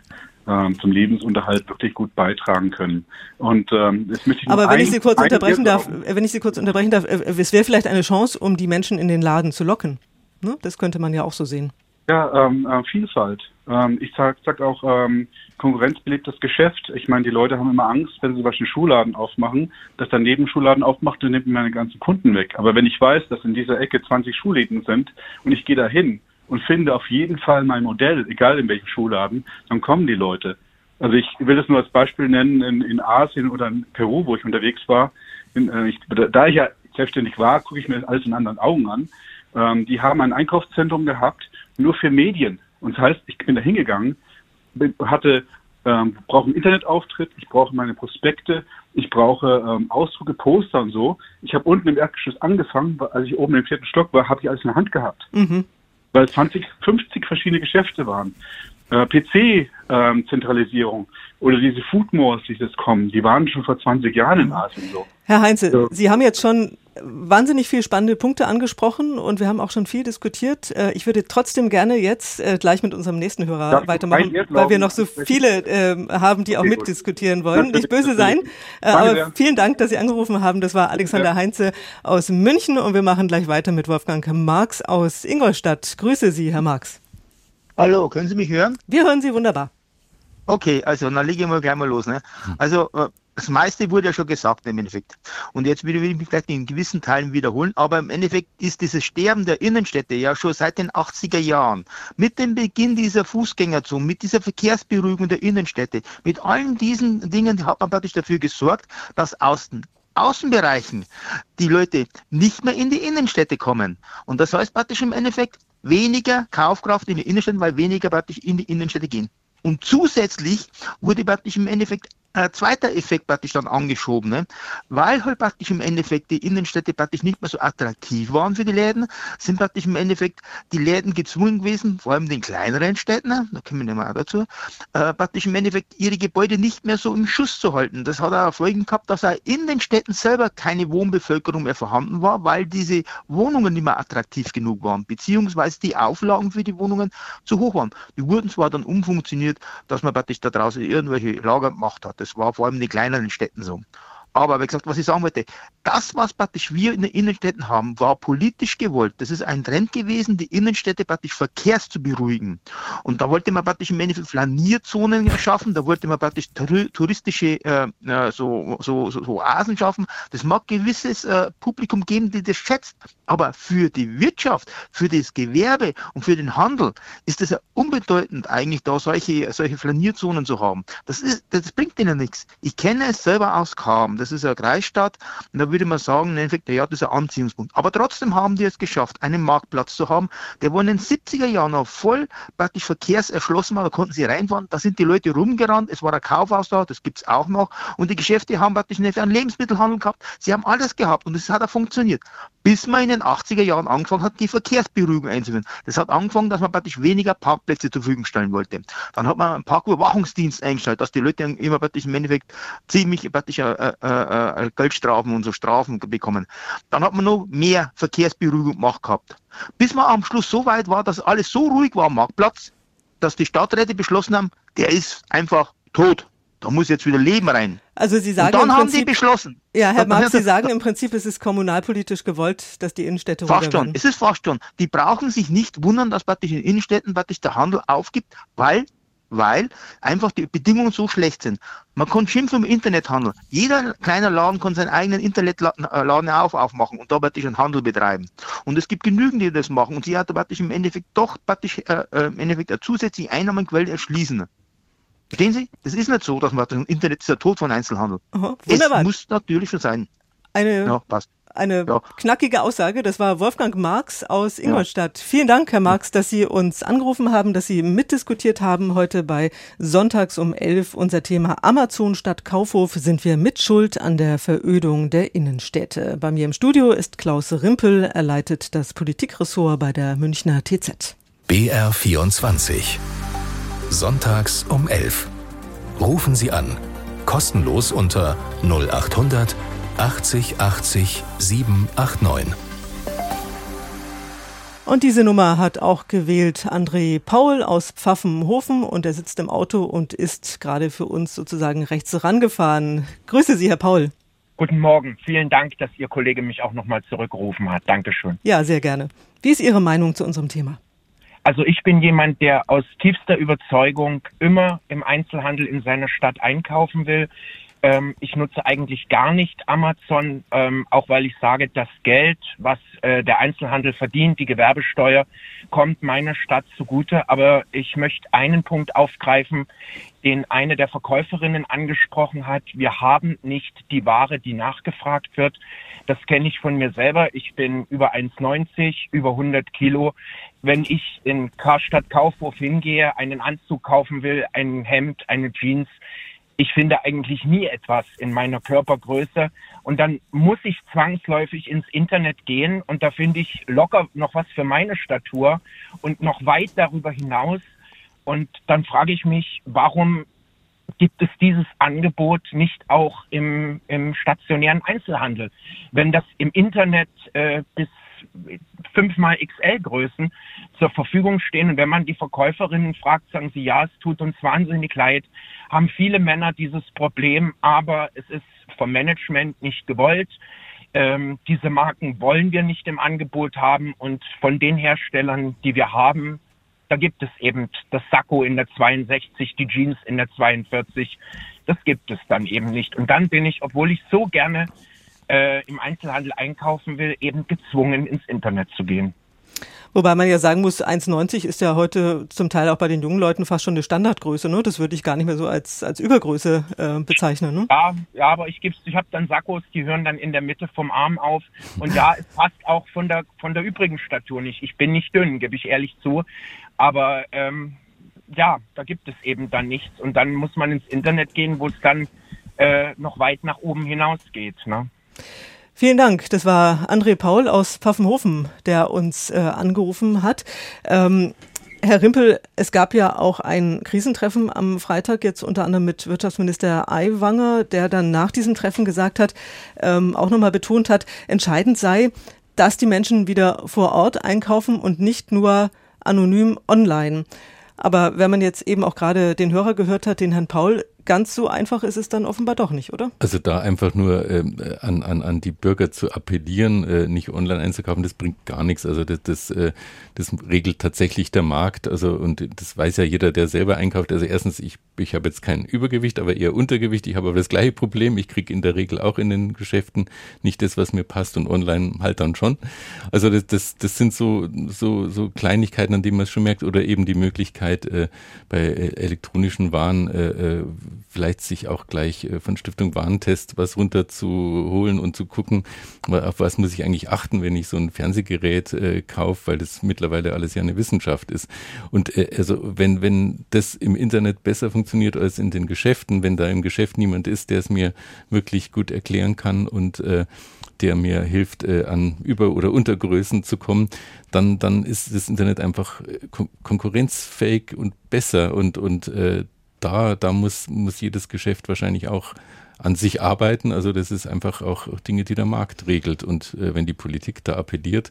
ähm, zum Lebensunterhalt wirklich gut beitragen können. Und ähm, möchte ich Aber wenn ein, ich Sie kurz unterbrechen darf, wenn ich Sie kurz unterbrechen darf, äh, es wäre vielleicht eine Chance, um die Menschen in den Laden zu locken. Ne? Das könnte man ja auch so sehen. Ja, ähm, äh, Vielfalt. Ähm, ich sag, sag auch, ähm, Konkurrenz belebt das Geschäft. Ich meine, die Leute haben immer Angst, wenn sie zum Beispiel einen Schuhladen aufmachen, dass der Nebenschuhladen aufmacht und nimmt mir meine ganzen Kunden weg. Aber wenn ich weiß, dass in dieser Ecke 20 Schuhläden sind und ich gehe da hin und finde auf jeden Fall mein Modell, egal in welchem Schuhladen, dann kommen die Leute. Also ich will das nur als Beispiel nennen, in, in Asien oder in Peru, wo ich unterwegs war. In, äh, ich, da ich ja selbstständig war, gucke ich mir alles in anderen Augen an. Ähm, die haben ein Einkaufszentrum gehabt, nur für Medien. Und das heißt, ich bin da hingegangen, hatte, ähm, brauche einen Internetauftritt, ich brauche meine Prospekte, ich brauche ähm, Ausdrucke, Poster und so. Ich habe unten im Erdgeschoss angefangen, weil, als ich oben im vierten Stock war, habe ich alles in der Hand gehabt. Mhm. Weil 20, 50 verschiedene Geschäfte waren. Äh, PC-Zentralisierung ähm, oder diese Food Malls, die jetzt kommen, die waren schon vor 20 Jahren in Asien so. Herr Heinze, so. Sie haben jetzt schon wahnsinnig viele spannende Punkte angesprochen und wir haben auch schon viel diskutiert. Äh, ich würde trotzdem gerne jetzt äh, gleich mit unserem nächsten Hörer Darf weitermachen, weil wir noch so viele äh, haben, die auch okay, mitdiskutieren wollen. Nicht böse sein, äh, aber vielen Dank, dass Sie angerufen haben. Das war Alexander Heinze aus München und wir machen gleich weiter mit Wolfgang Marx aus Ingolstadt. Grüße Sie, Herr Marx. Hallo, können Sie mich hören? Wir hören Sie wunderbar. Okay, also dann lege ich mal gleich mal los. Ne? Also äh, das meiste wurde ja schon gesagt im Endeffekt. Und jetzt will ich mich vielleicht in gewissen Teilen wiederholen, aber im Endeffekt ist dieses Sterben der Innenstädte ja schon seit den 80er Jahren. Mit dem Beginn dieser Fußgängerzone, mit dieser Verkehrsberuhigung der Innenstädte, mit allen diesen Dingen hat man praktisch dafür gesorgt, dass aus den Außenbereichen die Leute nicht mehr in die Innenstädte kommen. Und das heißt praktisch im Endeffekt, weniger Kaufkraft in die Innenstädte, weil weniger praktisch in die Innenstädte gehen. Und zusätzlich wurde praktisch im Endeffekt ein zweiter Effekt praktisch dann angeschoben, ne? weil halt praktisch im Endeffekt die Innenstädte praktisch nicht mehr so attraktiv waren für die Läden, sind praktisch im Endeffekt die Läden gezwungen gewesen, vor allem den kleineren Städten, ne? da kommen wir mehr dazu, äh, praktisch im Endeffekt ihre Gebäude nicht mehr so im Schuss zu halten. Das hat auch Folgen gehabt, dass auch in den Städten selber keine Wohnbevölkerung mehr vorhanden war, weil diese Wohnungen nicht mehr attraktiv genug waren, beziehungsweise die Auflagen für die Wohnungen zu hoch waren. Die wurden zwar dann umfunktioniert, dass man praktisch da draußen irgendwelche Lager gemacht hat. Das war vor allem in den kleineren Städten so. Aber wie gesagt, was ich sagen wollte, das, was praktisch wir in den Innenstädten haben, war politisch gewollt. Das ist ein Trend gewesen, die Innenstädte praktisch verkehrs zu beruhigen. Und da wollte man praktisch im Endeffekt Flanierzonen schaffen, da wollte man praktisch touristische äh, so, so, so, so Oasen schaffen. Das mag gewisses äh, Publikum geben, die das schätzt. Aber für die Wirtschaft, für das Gewerbe und für den Handel ist es ja unbedeutend, eigentlich da solche, solche Flanierzonen zu haben. Das, ist, das bringt ihnen nichts. Ich kenne es selber aus Kam. Das ist eine Kreisstadt. Und da würde man sagen, im Endeffekt, ja, das ist ein Anziehungspunkt. Aber trotzdem haben die es geschafft, einen Marktplatz zu haben, der wo in den 70er Jahren noch voll praktisch verkehrserschlossen war. Da konnten sie reinfahren. Da sind die Leute rumgerannt. Es war ein Kaufhaus da. Das gibt's auch noch. Und die Geschäfte haben praktisch einen Lebensmittelhandel gehabt. Sie haben alles gehabt. Und es hat auch funktioniert. Bis man in den 80er Jahren angefangen hat, die Verkehrsberuhigung einzuführen. Das hat angefangen, dass man praktisch weniger Parkplätze zur Verfügung stellen wollte. Dann hat man einen Parküberwachungsdienst eingestellt, dass die Leute immer praktisch im Endeffekt ziemlich praktisch äh, äh, äh, Geldstrafen und so Strafen bekommen. Dann hat man noch mehr Verkehrsberuhigung gemacht gehabt. Bis man am Schluss so weit war, dass alles so ruhig war am Marktplatz, dass die Stadträte beschlossen haben, der ist einfach tot. Da muss jetzt wieder Leben rein. Also Sie sagen und dann im haben Prinzip, sie beschlossen. Ja, Herr Marx, Sie sagen im Prinzip, es ist kommunalpolitisch gewollt, dass die Innenstädte Fast schon. Es ist fast schon. Die brauchen sich nicht wundern, dass praktisch in Innenstädten praktisch der Handel aufgibt, weil weil einfach die Bedingungen so schlecht sind. Man kann schimpfen im Internethandel. Jeder kleine Laden kann seinen eigenen Internetladen auf, aufmachen und da praktisch einen Handel betreiben. Und es gibt genügend, die das machen. Und sie hat praktisch im Endeffekt doch praktisch äh, äh, im Endeffekt eine zusätzliche Einnahmenquelle erschließen. Verstehen Sie? Das ist nicht so, dass man das Internet ist der Tod von Einzelhandel. Aha, Es muss natürlich so sein. Eine, Ja, passt. Eine Ja. knackige Aussage. Das war Wolfgang Marx aus Ingolstadt. Vielen Dank, Herr Marx, dass Sie uns angerufen haben, dass Sie mitdiskutiert haben. Heute bei Sonntags um 11 unser Thema Amazon statt Kaufhof. Sind wir mitschuld an der Verödung der Innenstädte? Bei mir im Studio ist Klaus Rimpel. Er leitet das Politikressort bei der Münchner TZ. BR24. Sonntags um 11. Rufen Sie an. Kostenlos unter 0800 80 80 789. Und diese Nummer hat auch gewählt André Paul aus Pfaffenhofen und er sitzt im Auto und ist gerade für uns sozusagen rechts rangefahren. Grüße Sie, Herr Paul. Guten Morgen. Vielen Dank, dass Ihr Kollege mich auch nochmal zurückgerufen hat. Dankeschön. Ja, sehr gerne. Wie ist Ihre Meinung zu unserem Thema? Also ich bin jemand, der aus tiefster Überzeugung immer im Einzelhandel in seiner Stadt einkaufen will. Ähm, ich nutze eigentlich gar nicht Amazon, ähm, auch weil ich sage, das Geld, was äh, der Einzelhandel verdient, die Gewerbesteuer, kommt meiner Stadt zugute. Aber ich möchte einen Punkt aufgreifen, den eine der Verkäuferinnen angesprochen hat. Wir haben nicht die Ware, die nachgefragt wird. Das kenne ich von mir selber. Ich bin über 1,90, über 100 Kilo. Wenn ich in Karstadt Kaufhof hingehe, einen Anzug kaufen will, ein Hemd, eine Jeans, ich finde eigentlich nie etwas in meiner Körpergröße und dann muss ich zwangsläufig ins Internet gehen und da finde ich locker noch was für meine Statur und noch weit darüber hinaus und dann frage ich mich, warum gibt es dieses Angebot nicht auch im, im stationären Einzelhandel? Wenn das im Internet äh, bis fünfmal XL-Größen zur Verfügung stehen und wenn man die Verkäuferinnen fragt, sagen sie, ja, es tut uns wahnsinnig leid, haben viele Männer dieses Problem, aber es ist vom Management nicht gewollt. Ähm, diese Marken wollen wir nicht im Angebot haben und von den Herstellern, die wir haben, da gibt es eben das Sakko in der 62, die Jeans in der 42. Das gibt es dann eben nicht. Und dann bin ich, obwohl ich so gerne äh, im Einzelhandel einkaufen will, eben gezwungen, ins Internet zu gehen. Wobei man ja sagen muss, 1,90 ist ja heute zum Teil auch bei den jungen Leuten fast schon eine Standardgröße. Ne? Das würde ich gar nicht mehr so als, als Übergröße äh, bezeichnen. Ne? Ja, ja, aber ich ich habe dann Sakkos, die hören dann in der Mitte vom Arm auf. Und ja, es passt auch von der von der übrigen Statur nicht. Ich bin nicht dünn, gebe ich ehrlich zu. Aber ähm, ja, da gibt es eben dann nichts. Und dann muss man ins Internet gehen, wo es dann äh, noch weit nach oben hinausgeht. Ne? Vielen Dank. Das war André Paul aus Pfaffenhofen, der uns äh, angerufen hat. Ähm, Herr Rimpel, es gab ja auch ein Krisentreffen am Freitag, jetzt unter anderem mit Wirtschaftsminister Aiwanger, der dann nach diesem Treffen gesagt hat, ähm, auch nochmal betont hat, entscheidend sei, dass die Menschen wieder vor Ort einkaufen und nicht nur anonym online. Aber wenn man jetzt eben auch gerade den Hörer gehört hat, den Herrn Paul, ganz so einfach ist es dann offenbar doch nicht, oder? Also da einfach nur ähm, an, an, an die Bürger zu appellieren, äh, nicht online einzukaufen, das bringt gar nichts. Also das, das, äh, das regelt tatsächlich der Markt. Also und das weiß ja jeder, der selber einkauft. Also erstens, ich, ich habe jetzt kein Übergewicht, aber eher Untergewicht. Ich habe aber das gleiche Problem. Ich kriege in der Regel auch in den Geschäften nicht das, was mir passt und online halt dann schon. Also das, das, das sind so, so, so Kleinigkeiten, an denen man es schon merkt. Oder eben die Möglichkeit, äh, bei äh, elektronischen Waren äh, äh vielleicht sich auch gleich äh, von Stiftung Warentest was runterzuholen und zu gucken, auf was muss ich eigentlich achten, wenn ich so ein Fernsehgerät äh, kaufe, weil das mittlerweile alles ja eine Wissenschaft ist. Und äh, also wenn, wenn das im Internet besser funktioniert als in den Geschäften, wenn da im Geschäft niemand ist, der es mir wirklich gut erklären kann und äh, der mir hilft, äh, an Über- oder Untergrößen zu kommen, dann, dann ist das Internet einfach äh, konkurrenzfähig und besser und, und äh, da, da muss, muss jedes Geschäft wahrscheinlich auch an sich arbeiten. Also das ist einfach auch Dinge, die der Markt regelt. Und äh, wenn die Politik da appelliert,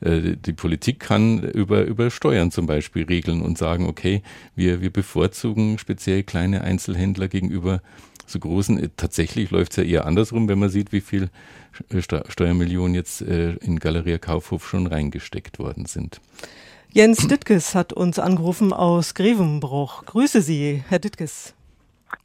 äh, die Politik kann über, über Steuern zum Beispiel regeln und sagen, okay, wir, wir bevorzugen speziell kleine Einzelhändler gegenüber so großen. Äh, tatsächlich läuft es ja eher andersrum, wenn man sieht, wie viel äh, Steuermillionen jetzt äh, in Galeria Kaufhof schon reingesteckt worden sind. Jens Dittges hat uns angerufen aus Grevenbruch. Grüße Sie, Herr Dittges.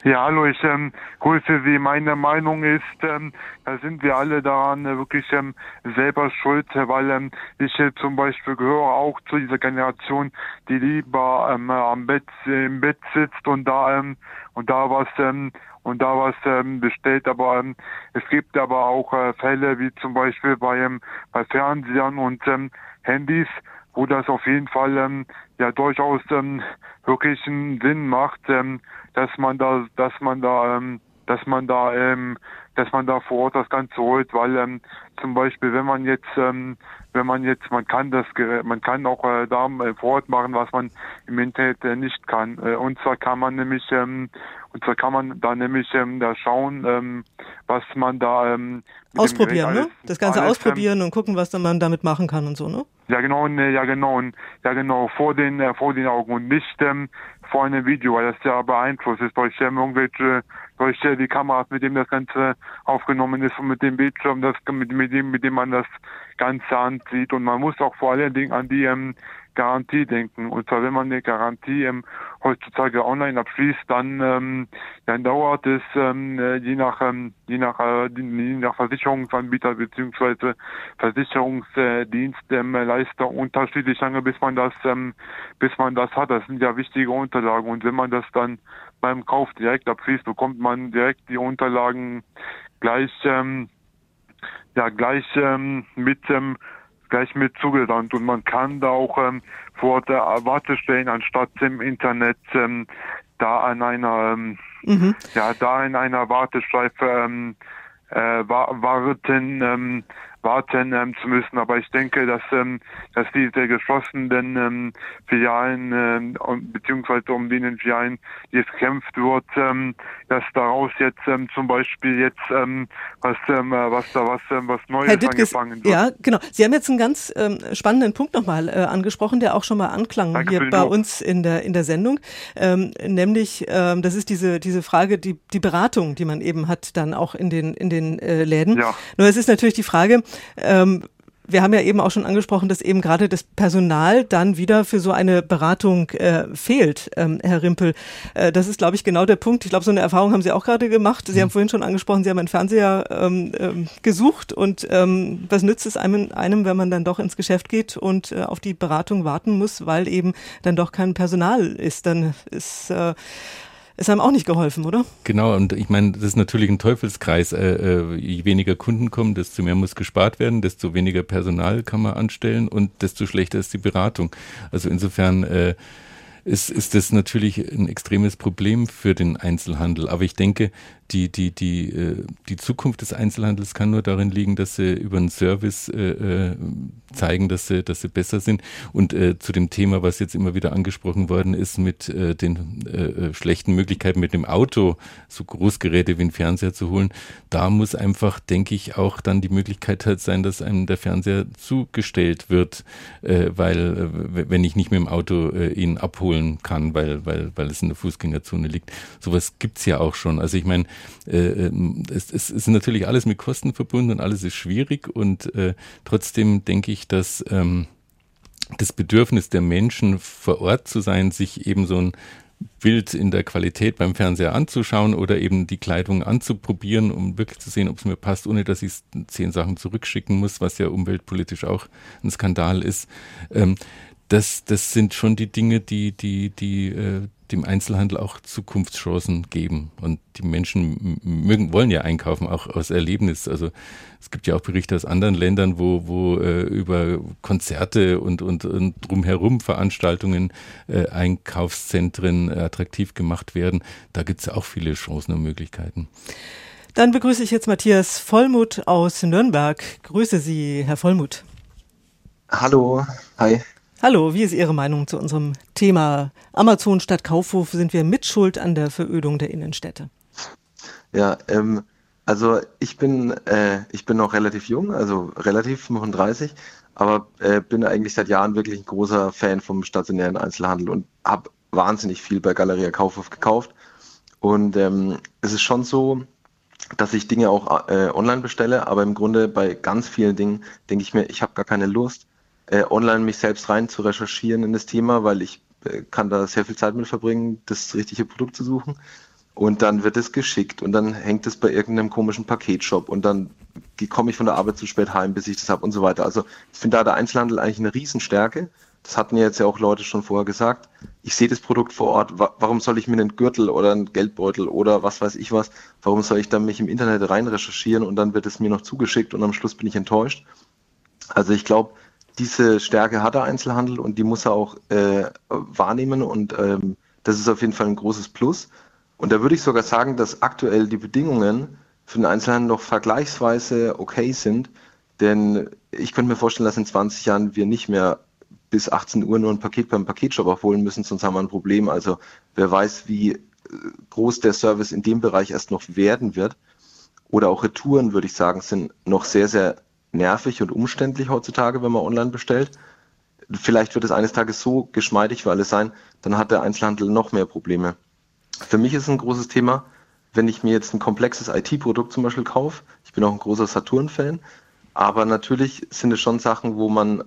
Ja, hallo, ich ähm, grüße Sie. Meine Meinung ist, ähm, da sind wir alle daran äh, wirklich ähm, selber schuld, weil ähm, ich äh, zum Beispiel gehöre auch zu dieser Generation, die lieber ähm, am Bett im Bett sitzt und da ähm, und da was ähm, und da was ähm, bestellt. Aber ähm, es gibt aber auch äh, Fälle wie zum Beispiel bei ähm, bei Fernsehern und ähm, Handys, wo das auf jeden Fall ähm, ja durchaus ähm, wirklich einen Sinn macht, ähm, dass man da, dass man da, ähm, dass man da, ähm, dass man da vor Ort das Ganze holt, weil ähm, zum Beispiel, wenn man jetzt, ähm, wenn man jetzt, man kann das, man kann auch äh, da äh, vor Ort machen, was man im Internet äh, nicht kann. Äh, und zwar kann man nämlich, ähm, und zwar kann man da nämlich ähm, da schauen, ähm, was man da ähm, ausprobieren, ne? Das Ganze alles, ähm, ausprobieren und gucken, was man damit machen kann und so, ne? Ja genau, ne, ja genau, ja genau, vor den äh, vor den Augen und nicht ähm, vor einem Video, weil das ja beeinflusst ist durch ähm, irgendwelche durch äh, die Kameras, mit dem das Ganze aufgenommen ist und mit dem Bildschirm, das mit, mit dem mit dem man das Ganze ansieht und man muss auch vor allen Dingen an die ähm, Garantie denken. Und zwar, wenn man eine Garantie ähm, heutzutage online abschließt, dann, ähm, dann dauert es ähm, äh, je nach ähm, je nach äh, je nach Versicherungsanbieter beziehungsweise Versicherungsdienstleister unterschiedlich lange, bis man das ähm, bis man das hat. Das sind ja wichtige Unterlagen und wenn man das dann beim Kauf direkt abschließt, bekommt man direkt die Unterlagen gleich ähm, ja gleich ähm, mit ähm, gleich mit zugesandt und man kann da auch ähm, vor der Wartestellen anstatt im Internet ähm, da an einer ähm, mhm. ja da in einer Warteschleife ähm, äh, warten ähm, warten ähm, zu müssen. Aber ich denke, dass, ähm, dass diese geschlossenen ähm, Filialen ähm, beziehungsweise um denen Filialen jetzt kämpft wird, ähm, dass daraus jetzt ähm, zum Beispiel jetzt ähm, was ähm, was da was ähm, was Neues Herr Dittges, angefangen wird. Ja, genau. Sie haben jetzt einen ganz ähm, spannenden Punkt nochmal äh, angesprochen, der auch schon mal anklang Danke hier bei uns in der in der Sendung, ähm, nämlich ähm, das ist diese diese Frage die die Beratung, die man eben hat dann auch in den in den äh, Läden. Ja. Nur es ist natürlich die Frage, ähm, wir haben ja eben auch schon angesprochen, dass eben gerade das Personal dann wieder für so eine Beratung äh, fehlt, ähm, Herr Rimpel. Äh, das ist, glaube ich, genau der Punkt. Ich glaube, so eine Erfahrung haben Sie auch gerade gemacht. Sie mhm. haben vorhin schon angesprochen, Sie haben einen Fernseher ähm, ähm, gesucht und ähm, was nützt es einem, einem, wenn man dann doch ins Geschäft geht und äh, auf die Beratung warten muss, weil eben dann doch kein Personal ist. Dann ist äh, ist einem auch nicht geholfen, oder? Genau, und ich meine, das ist natürlich ein Teufelskreis. Äh, äh, je weniger Kunden kommen, desto mehr muss gespart werden, desto weniger Personal kann man anstellen und desto schlechter ist die Beratung. Also insofern äh, ist, ist das natürlich ein extremes Problem für den Einzelhandel. Aber ich denke, die, die, die, äh, die Zukunft des Einzelhandels kann nur darin liegen, dass sie über einen Service äh, äh, zeigen, dass sie, dass sie besser sind. Und zu dem Thema, was jetzt immer wieder angesprochen worden ist, mit den schlechten Möglichkeiten mit dem Auto so Großgeräte wie ein Fernseher zu holen, da muss einfach, denke ich, auch dann die Möglichkeit halt sein, dass einem der Fernseher zugestellt wird, weil wenn ich nicht mit dem Auto ihn abholen kann, weil, weil, weil es in der Fußgängerzone liegt. Sowas gibt's ja auch schon. Also ich meine, äh, ähm, es, es ist natürlich alles mit Kosten verbunden und alles ist schwierig und äh, trotzdem denke ich, dass ähm, das Bedürfnis der Menschen vor Ort zu sein, sich eben so ein Bild in der Qualität beim Fernseher anzuschauen oder eben die Kleidung anzuprobieren, um wirklich zu sehen, ob es mir passt, ohne dass ich zehn Sachen zurückschicken muss, was ja umweltpolitisch auch ein Skandal ist. Ähm, das, das sind schon die Dinge, die, die, die, äh, dem Einzelhandel auch Zukunftschancen geben. Und die Menschen mögen, wollen ja einkaufen, auch aus Erlebnis. Also es gibt ja auch Berichte aus anderen Ländern, wo, wo äh, über Konzerte und, und, und drumherum Veranstaltungen, äh, Einkaufszentren attraktiv gemacht werden. Da gibt es auch viele Chancen und Möglichkeiten. Dann begrüße ich jetzt Matthias Vollmuth aus Nürnberg. Grüße Sie, Herr Vollmuth. Hallo, hi. Hallo, wie ist Ihre Meinung zu unserem Thema Amazon statt Kaufhof? Sind wir mitschuld an der Verödung der Innenstädte? Ja, ähm, also ich bin, äh, ich bin noch relativ jung, also relativ 35, aber äh, bin eigentlich seit Jahren wirklich ein großer Fan vom stationären Einzelhandel und habe wahnsinnig viel bei Galeria Kaufhof gekauft. Und ähm, es ist schon so, dass ich Dinge auch äh, online bestelle, aber im Grunde bei ganz vielen Dingen denke ich mir, ich habe gar keine Lust, äh, online mich selbst rein zu recherchieren in das Thema, weil ich äh, kann da sehr viel Zeit mit verbringen, das richtige Produkt zu suchen. Und dann wird es geschickt und dann hängt es bei irgendeinem komischen Paketshop und dann komme ich von der Arbeit zu spät heim, bis ich das habe und so weiter. Also ich finde da der Einzelhandel eigentlich eine Riesenstärke. Das hatten ja jetzt ja auch Leute schon vorher gesagt. Ich sehe das Produkt vor Ort. Warum soll ich mir einen Gürtel oder einen Geldbeutel oder was weiß ich was, warum soll ich dann mich im Internet rein recherchieren und dann wird es mir noch zugeschickt und am Schluss bin ich enttäuscht. Also ich glaube, diese Stärke hat der Einzelhandel und die muss er auch äh, wahrnehmen und ähm, das ist auf jeden Fall ein großes Plus. Und da würde ich sogar sagen, dass aktuell die Bedingungen für den Einzelhandel noch vergleichsweise okay sind, denn ich könnte mir vorstellen, dass in 20 Jahren wir nicht mehr bis 18 Uhr nur ein Paket beim Paketshop abholen müssen, sonst haben wir ein Problem. Also wer weiß, wie äh, groß der Service in dem Bereich erst noch werden wird. Oder auch Retouren, würde ich sagen, sind noch sehr, sehr nervig und umständlich heutzutage, wenn man online bestellt. Vielleicht wird es eines Tages so geschmeidig für alle sein, dann hat der Einzelhandel noch mehr Probleme. Für mich ist ein großes Thema, wenn ich mir jetzt ein komplexes IT-Produkt zum Beispiel kaufe. Ich bin auch ein großer Saturn-Fan, aber natürlich sind es schon Sachen, wo man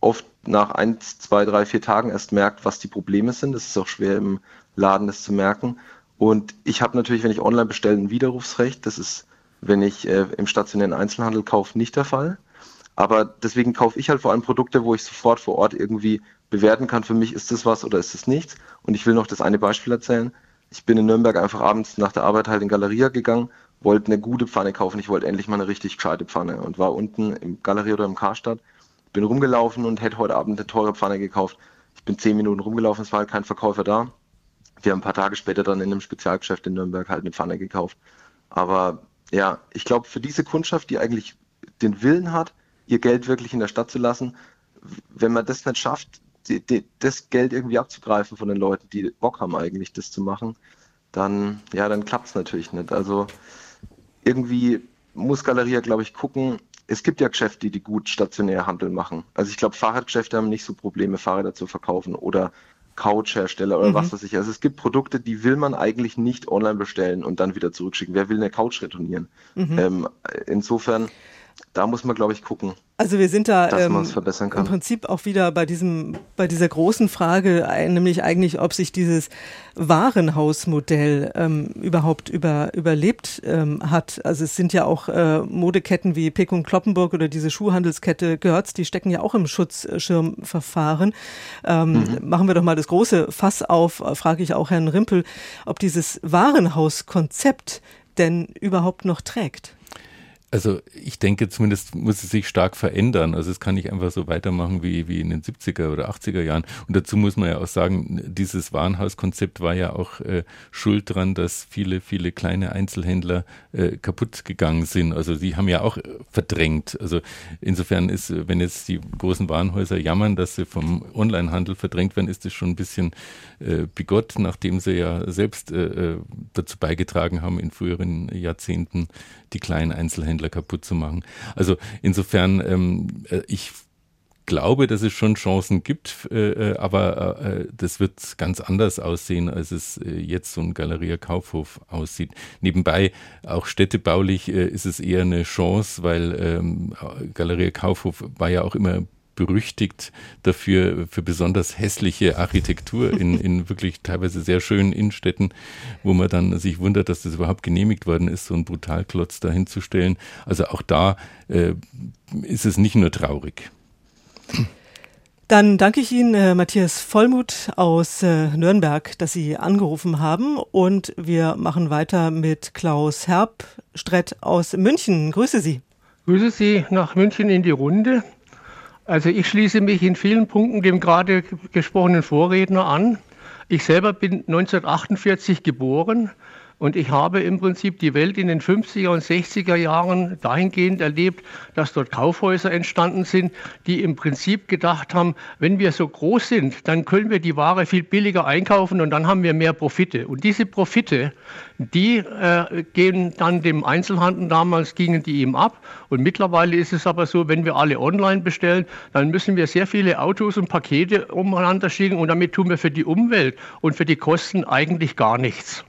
oft nach ein, zwei, drei, vier Tagen erst merkt, was die Probleme sind. Es ist auch schwer im Laden das zu merken. Und ich habe natürlich, wenn ich online bestelle, ein Widerrufsrecht. Das ist wenn ich äh, im stationären Einzelhandel kaufe, nicht der Fall. Aber deswegen kaufe ich halt vor allem Produkte, wo ich sofort vor Ort irgendwie bewerten kann, für mich ist das was oder ist das nichts. Und ich will noch das eine Beispiel erzählen. Ich bin in Nürnberg einfach abends nach der Arbeit halt in Galeria gegangen, wollte eine gute Pfanne kaufen. Ich wollte endlich mal eine richtig gescheite Pfanne und war unten im Galeria oder im Karstadt. Bin rumgelaufen und hätte heute Abend eine teure Pfanne gekauft. Ich bin zehn Minuten rumgelaufen, es war halt kein Verkäufer da. Wir haben ein paar Tage später dann in einem Spezialgeschäft in Nürnberg halt eine Pfanne gekauft. Aber ja, ich glaube, für diese Kundschaft, die eigentlich den Willen hat, ihr Geld wirklich in der Stadt zu lassen, wenn man das nicht schafft, die, die, das Geld irgendwie abzugreifen von den Leuten, die Bock haben eigentlich, das zu machen, dann, ja, dann klappt es natürlich nicht. Also irgendwie muss Galeria, glaube ich, gucken. Es gibt ja Geschäfte, die gut stationär Handel machen. Also ich glaube, Fahrradgeschäfte haben nicht so Probleme, Fahrräder zu verkaufen oder Couchhersteller oder mhm. was weiß ich. Also es gibt Produkte, die will man eigentlich nicht online bestellen und dann wieder zurückschicken. Wer will eine Couch retournieren? Mhm. Ähm, insofern da muss man, glaube ich, gucken. Also wir sind da ähm, im Prinzip auch wieder bei diesem, bei dieser großen Frage, nämlich eigentlich, ob sich dieses Warenhausmodell ähm, überhaupt über, überlebt ähm, hat. Also es sind ja auch äh, Modeketten wie Pick und Kloppenburg oder diese Schuhhandelskette Görz, die stecken ja auch im Schutzschirmverfahren. Ähm, mhm. Machen wir doch mal das große Fass auf, frage ich auch Herrn Rimpel, ob dieses Warenhauskonzept denn überhaupt noch trägt. Also ich denke, zumindest muss es sich stark verändern. Also es kann nicht einfach so weitermachen wie, wie in den 70er oder 80er Jahren. Und dazu muss man ja auch sagen, dieses Warenhauskonzept war ja auch äh, schuld dran, dass viele, viele kleine Einzelhändler äh, kaputt gegangen sind. Also sie haben ja auch äh, verdrängt. Also insofern ist, wenn jetzt die großen Warenhäuser jammern, dass sie vom Onlinehandel verdrängt werden, ist das schon ein bisschen äh, bigott, nachdem sie ja selbst äh, äh dazu beigetragen haben, in früheren Jahrzehnten die kleinen Einzelhändler kaputt zu machen. Also insofern, ähm, äh, ich glaube, dass es schon Chancen gibt, äh, äh, aber äh, das wird ganz anders aussehen, als es äh, jetzt so ein Galeria Kaufhof aussieht. Nebenbei, auch städtebaulich äh, ist es eher eine Chance, weil ähm, Galeria Kaufhof war ja auch immer berüchtigt dafür, für besonders hässliche Architektur in, in wirklich teilweise sehr schönen Innenstädten, wo man dann sich wundert, dass das überhaupt genehmigt worden ist, so einen Brutalklotz da hinzustellen. Also auch da äh, ist es nicht nur traurig. Dann danke ich Ihnen, äh, Matthias Vollmuth aus äh, Nürnberg, dass Sie angerufen haben. Und wir machen weiter mit Klaus Herbstrett aus München. Grüße Sie. Grüße Sie nach München in die Runde. Also ich schließe mich in vielen Punkten dem gerade gesprochenen Vorredner an. Ich selber bin 1948 geboren und ich habe im Prinzip die Welt in den 50er und 60er Jahren dahingehend erlebt, dass dort Kaufhäuser entstanden sind, die im Prinzip gedacht haben, wenn wir so groß sind, dann können wir die Ware viel billiger einkaufen und dann haben wir mehr Profite. Und diese Profite, die äh, gehen dann dem Einzelhandel, damals gingen die ihm ab. Und mittlerweile ist es aber so, wenn wir alle online bestellen, dann müssen wir sehr viele Autos und Pakete umeinander schicken und damit tun wir für die Umwelt und für die Kosten eigentlich gar nichts.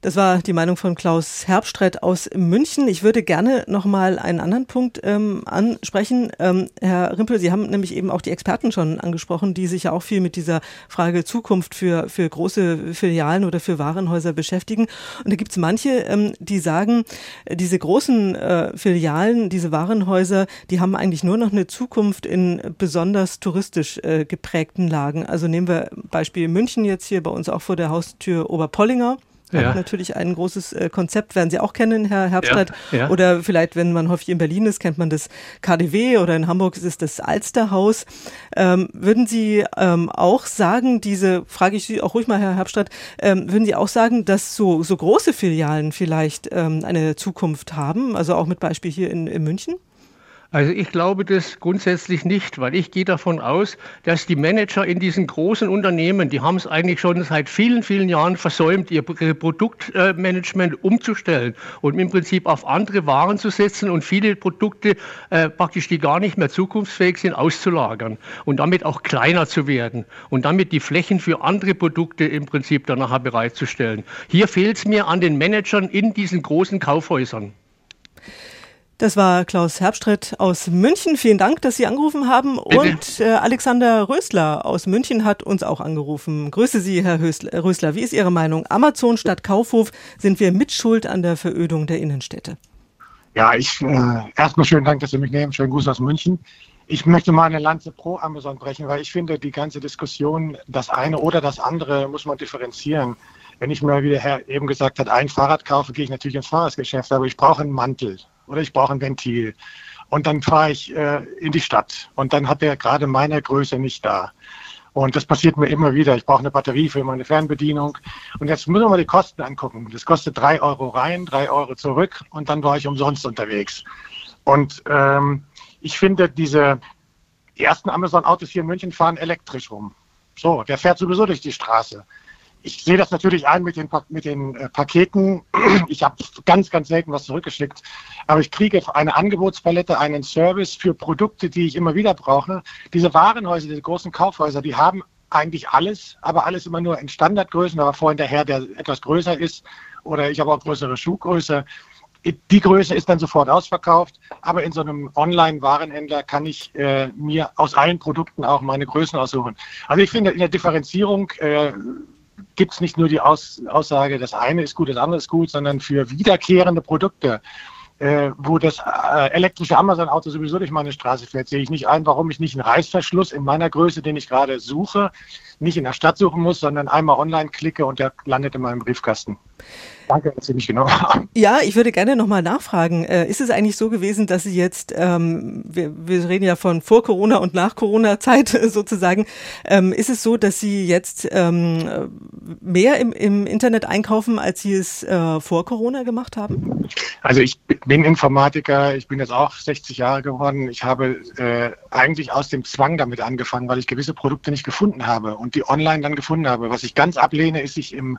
Das war die Meinung von Klaus Herbstreit aus München. Ich würde gerne noch mal einen anderen Punkt ähm, ansprechen. Ähm, Herr Rimpel, Sie haben nämlich eben auch die Experten schon angesprochen, die sich ja auch viel mit dieser Frage Zukunft für, für große Filialen oder für Warenhäuser beschäftigen. Und da gibt es manche, ähm, die sagen, diese großen äh, Filialen, diese Warenhäuser, die haben eigentlich nur noch eine Zukunft in besonders touristisch äh, geprägten Lagen. Also nehmen wir Beispiel München jetzt hier bei uns auch vor der Haustür Oberpollinger ja. natürlich ein großes äh, Konzept, werden Sie auch kennen, Herr Herbstreit. Ja, ja. Oder vielleicht, wenn man häufig in Berlin ist, kennt man das KDW oder in Hamburg ist es das Alsterhaus. Ähm, würden Sie ähm, auch sagen, diese, frage ich Sie auch ruhig mal, Herr Herbstreit, ähm, würden Sie auch sagen, dass so, so große Filialen vielleicht ähm, eine Zukunft haben? Also auch mit Beispiel hier in, in München? Also ich glaube das grundsätzlich nicht, weil ich gehe davon aus, dass die Manager in diesen großen Unternehmen, die haben es eigentlich schon seit vielen, vielen Jahren versäumt, ihr Produktmanagement umzustellen und im Prinzip auf andere Waren zu setzen und viele Produkte äh, praktisch, die gar nicht mehr zukunftsfähig sind, auszulagern und damit auch kleiner zu werden und damit die Flächen für andere Produkte im Prinzip dann nachher bereitzustellen. Hier fehlt es mir an den Managern in diesen großen Kaufhäusern. Das war Klaus Herbstritt aus München. Vielen Dank, dass Sie angerufen haben. Und äh, Alexander Rösler aus München hat uns auch angerufen. Grüße Sie, Herr Rösler. Wie ist Ihre Meinung? Amazon statt Kaufhof, sind wir mitschuld an der Verödung der Innenstädte? Ja, ich äh, erstmal schönen Dank, dass Sie mich nehmen. Schönen Gruß aus München. Ich möchte mal eine Lanze pro Amazon brechen, weil ich finde, die ganze Diskussion, das eine oder das andere, muss man differenzieren. Wenn ich mir, wie der Herr eben gesagt hat, ein Fahrrad kaufe, gehe ich natürlich ins Fahrradgeschäft, aber ich brauche einen Mantel oder ich brauche ein Ventil. Und dann fahre ich äh, in die Stadt und dann hat der gerade meine Größe nicht da. Und das passiert mir immer wieder. Ich brauche eine Batterie für meine Fernbedienung. Und jetzt müssen wir mal die Kosten angucken. Das kostet drei Euro rein, drei Euro zurück und dann war ich umsonst unterwegs. Und ähm, ich finde, diese ersten Amazon-Autos hier in München fahren elektrisch rum. So, der fährt sowieso durch die Straße ich sehe das natürlich ein mit den, mit den äh, Paketen. Ich habe ganz, ganz selten was zurückgeschickt. Aber ich kriege eine Angebotspalette, einen Service für Produkte, die ich immer wieder brauche. Diese Warenhäuser, diese großen Kaufhäuser, die haben eigentlich alles, aber alles immer nur in Standardgrößen. Da war vorhin der Herr, der etwas größer ist. Oder ich habe auch größere Schuhgröße. die Größe ist dann sofort ausverkauft, aber in so einem Online-Warenhändler kann ich äh, mir aus allen Produkten auch meine Größen aussuchen. Also ich finde, in der Differenzierung äh, gibt es nicht nur die Aus Aussage, das eine ist gut, das andere ist gut, sondern für wiederkehrende Produkte äh, wo das äh, elektrische Amazon-Auto sowieso durch meine Straße fährt, sehe ich nicht ein, warum ich nicht einen Reißverschluss in meiner Größe, den ich gerade suche, nicht in der Stadt suchen muss, sondern einmal online klicke und der landet in meinem Briefkasten. Danke, dass Sie mich genommen haben. Ja, ich würde gerne nochmal nachfragen. Äh, ist es eigentlich so gewesen, dass Sie jetzt, ähm, wir, wir reden ja von vor Corona und nach Corona-Zeit sozusagen, ähm, ist es so, dass Sie jetzt ähm, mehr im, im Internet einkaufen, als Sie es äh, vor Corona gemacht haben? Also ich bin Informatiker, ich bin jetzt auch 60 Jahre geworden. Ich habe äh, eigentlich aus dem Zwang damit angefangen, weil ich gewisse Produkte nicht gefunden habe und die online dann gefunden habe. Was ich ganz ablehne, ist sich im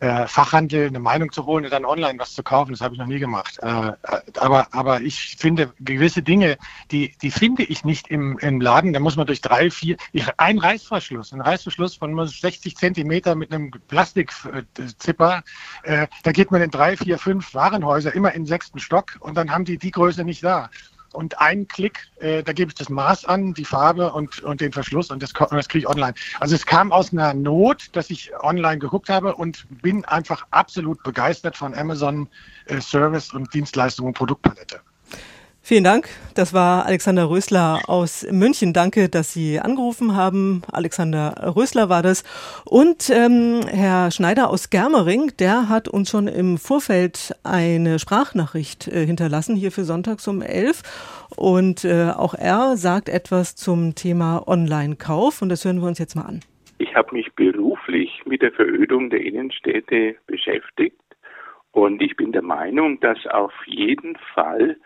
äh, Fachhandel eine Meinung zu holen und dann online was zu kaufen. Das habe ich noch nie gemacht. Äh, aber, aber ich finde gewisse Dinge, die, die finde ich nicht im, im Laden. Da muss man durch drei, vier, ich, ein Reißverschluss, ein Reißverschluss von 60 Zentimeter mit einem Plastikzipper. Äh, da geht man in drei, vier, fünf Warenhäuser immer den sechsten Stock und dann haben die die Größe nicht da und ein Klick, äh, da gebe ich das Maß an, die Farbe und, und den Verschluss und das, das kriege ich online. Also es kam aus einer Not, dass ich online geguckt habe und bin einfach absolut begeistert von Amazon äh, Service und Dienstleistungen und Produktpalette. Vielen Dank. Das war Alexander Rösler aus München. Danke, dass Sie angerufen haben. Alexander Rösler war das. Und ähm, Herr Schneider aus Germering, der hat uns schon im Vorfeld eine Sprachnachricht äh, hinterlassen, hier für Sonntags um elf. Und äh, auch er sagt etwas zum Thema Online-Kauf. Und das hören wir uns jetzt mal an. Ich habe mich beruflich mit der Verödung der Innenstädte beschäftigt. Und ich bin der Meinung, dass auf jeden Fall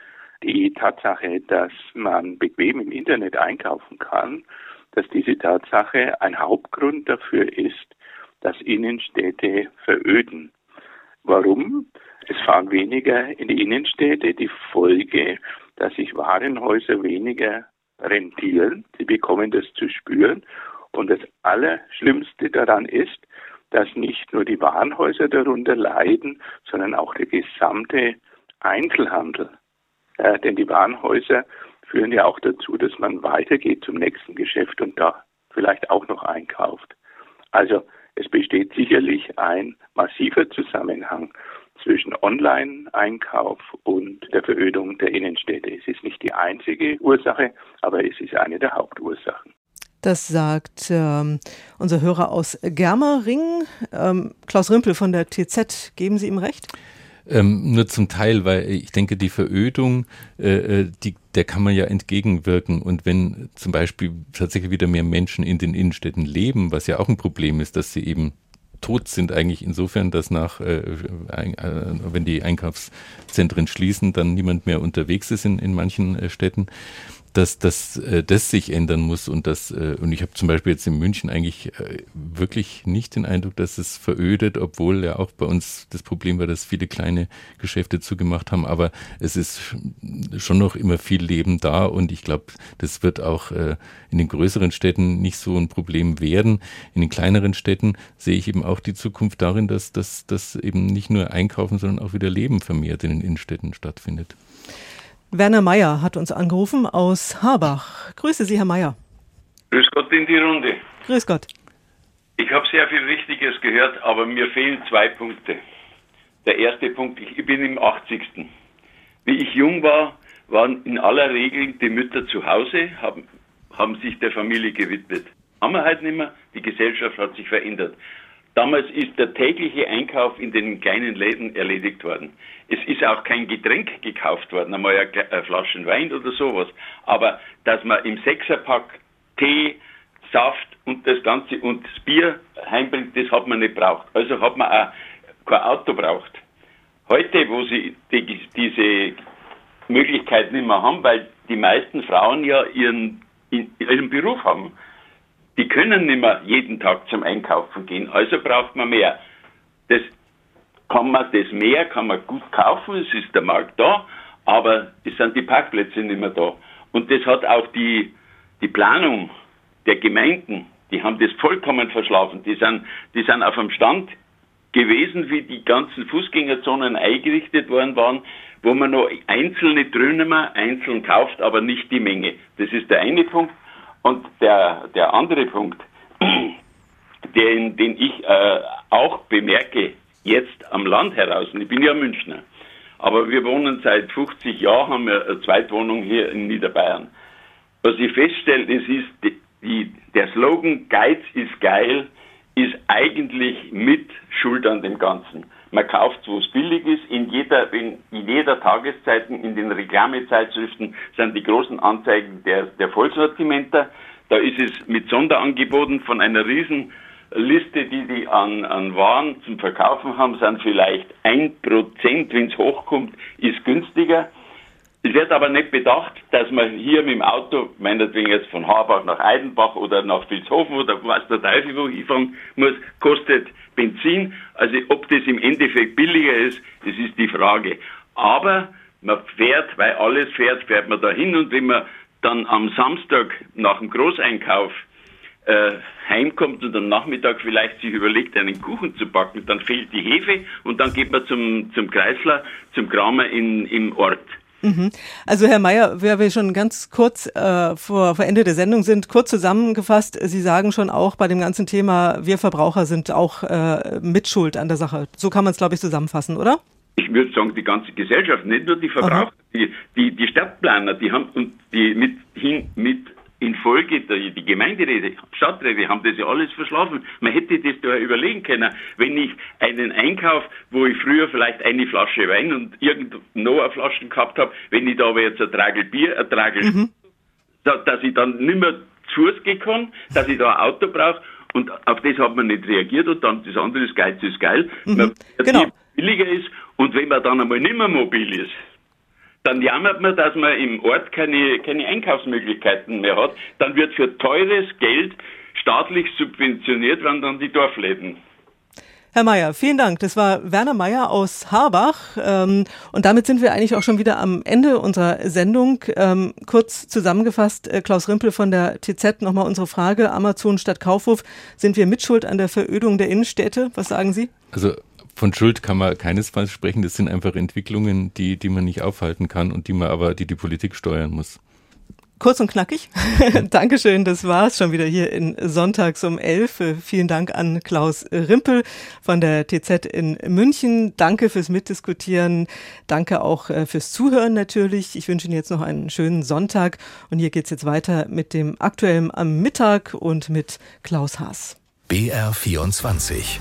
die Tatsache, dass man bequem im Internet einkaufen kann, dass diese Tatsache ein Hauptgrund dafür ist, dass Innenstädte veröden. Warum? Es fahren weniger in die Innenstädte. Die Folge, dass sich Warenhäuser weniger rentieren. Sie bekommen das zu spüren. Und das Allerschlimmste daran ist, dass nicht nur die Warenhäuser darunter leiden, sondern auch der gesamte Einzelhandel. Äh, denn die Warenhäuser führen ja auch dazu, dass man weitergeht zum nächsten Geschäft und da vielleicht auch noch einkauft. Also es besteht sicherlich ein massiver Zusammenhang zwischen Online-Einkauf und der Verödung der Innenstädte. Es ist nicht die einzige Ursache, aber es ist eine der Hauptursachen. Das sagt ähm, unser Hörer aus Germering. Ähm, Klaus Rimpel von der TZ, geben Sie ihm recht? Ähm, nur zum Teil, weil ich denke, die Verödung, äh, äh, die, der kann man ja entgegenwirken. Und wenn zum Beispiel tatsächlich wieder mehr Menschen in den Innenstädten leben, was ja auch ein Problem ist, dass sie eben tot sind eigentlich insofern, dass nach, äh, äh, wenn die Einkaufszentren schließen, dann niemand mehr unterwegs ist in, in manchen äh, Städten dass, dass äh, das sich ändern muss und das äh, und ich habe zum Beispiel jetzt in München eigentlich äh, wirklich nicht den Eindruck, dass es verödet, obwohl ja auch bei uns das Problem war, dass viele kleine Geschäfte zugemacht haben, aber es ist schon noch immer viel Leben da und ich glaube, das wird auch äh, in den größeren Städten nicht so ein Problem werden. In den kleineren Städten sehe ich eben auch die Zukunft darin, dass dass eben nicht nur Einkaufen, sondern auch wieder Leben vermehrt in den Innenstädten stattfindet. Werner Meyer hat uns angerufen aus Harbach. Grüße Sie, Herr Meyer. Grüß Gott in die Runde. Grüß Gott. Ich habe sehr viel Richtiges gehört, aber mir fehlen zwei Punkte. Der erste Punkt, ich bin im 80. Wie ich jung war, waren in aller Regel die Mütter zu Hause, haben, haben sich der Familie gewidmet. Haben wir halt nicht mehr, die Gesellschaft hat sich verändert. Damals ist der tägliche Einkauf in den kleinen Läden erledigt worden. Es ist auch kein Getränk gekauft worden, einmal eine Flasche Wein oder sowas. Aber dass man im Sechserpack Tee, Saft und das Ganze und das Bier heimbringt, das hat man nicht braucht. Also hat man auch kein Auto braucht. Heute, wo sie die, diese Möglichkeit nicht mehr haben, weil die meisten Frauen ja ihren, ihren Beruf haben, die können nicht mehr jeden Tag zum Einkaufen gehen, also braucht man mehr. Das kann man, das mehr kann man gut kaufen, es ist der Markt da, aber es sind die Parkplätze nicht mehr da. Und das hat auch die, die Planung der Gemeinden, die haben das vollkommen verschlafen. Die sind, die sind auf dem Stand gewesen, wie die ganzen Fußgängerzonen eingerichtet worden waren, wo man noch einzelne Trönmer einzeln kauft, aber nicht die Menge. Das ist der eine Punkt. Und der, der andere Punkt, den, den ich äh, auch bemerke, jetzt am Land heraus, und ich bin ja Münchner, aber wir wohnen seit 50 Jahren, haben wir eine Zweitwohnung hier in Niederbayern. Was ich feststelle, es ist die, die, der Slogan Geiz ist geil, ist eigentlich mit Schuld an dem Ganzen. Man kauft, wo es billig ist. In jeder, in, in jeder Tageszeit, in den Reklamezeitschriften sind die großen Anzeigen der, der Vollsortimenter. Da ist es mit Sonderangeboten von einer riesen Liste, die die an, an Waren zum Verkaufen haben, sind vielleicht ein Prozent, wenn es hochkommt, ist günstiger. Es wird aber nicht bedacht, dass man hier mit dem Auto, meinetwegen jetzt von Harbach nach Eidenbach oder nach Vilshofen oder was der Teufel wo hinfahren muss, kostet Benzin. Also ob das im Endeffekt billiger ist, das ist die Frage. Aber man fährt, weil alles fährt, fährt man dahin und wenn man dann am Samstag nach dem Großeinkauf äh, heimkommt und am Nachmittag vielleicht sich überlegt, einen Kuchen zu backen, dann fehlt die Hefe und dann geht man zum, zum Kreisler, zum Kramer in, im Ort. Mhm. Also Herr Mayer, wer wir schon ganz kurz äh, vor, vor Ende der Sendung sind, kurz zusammengefasst, Sie sagen schon auch bei dem ganzen Thema, wir Verbraucher sind auch äh, mitschuld an der Sache. So kann man es, glaube ich, zusammenfassen, oder? Ich würde sagen, die ganze Gesellschaft, nicht nur die Verbraucher, die, die, die Stadtplaner, die haben und die mit, hin, mit infolge der die Gemeinderäte, Stadträte haben das ja alles verschlafen. Man hätte das da überlegen können, wenn ich einen Einkauf, wo ich früher vielleicht eine Flasche Wein und irgend noch eine Flasche gehabt habe, wenn ich da aber jetzt ein Tragel Bier, ein Tragel, mhm. da, dass ich dann nicht mehr zu Fuß gehen kann, dass ich da ein Auto brauche und auf das hat man nicht reagiert und dann das andere ist Geiz ist geil, mhm. man, genau. billiger ist und wenn man dann einmal nicht mehr mobil ist, dann jammert man, dass man im Ort keine, keine Einkaufsmöglichkeiten mehr hat. Dann wird für teures Geld staatlich subventioniert werden dann die Dorfläden. Herr Mayer, vielen Dank. Das war Werner Mayer aus Harbach. Ähm, und damit sind wir eigentlich auch schon wieder am Ende unserer Sendung. Ähm, kurz zusammengefasst, äh, Klaus Rimpel von der TZ, nochmal unsere Frage. Amazon statt Kaufhof. Sind wir mitschuld an der Verödung der Innenstädte? Was sagen Sie? Also von Schuld kann man keinesfalls sprechen. Das sind einfach Entwicklungen, die, die man nicht aufhalten kann und die man aber, die die Politik steuern muss. Kurz und knackig. Dankeschön, das war's schon wieder hier in Sonntags um 11. Vielen Dank an Klaus Rimpel von der TZ in München. Danke fürs Mitdiskutieren. Danke auch äh, fürs Zuhören natürlich. Ich wünsche Ihnen jetzt noch einen schönen Sonntag. Und hier geht's jetzt weiter mit dem Aktuellen am Mittag und mit Klaus Haas. BR 24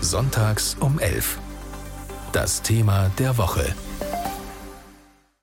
Sonntags um 11. Das Thema der Woche.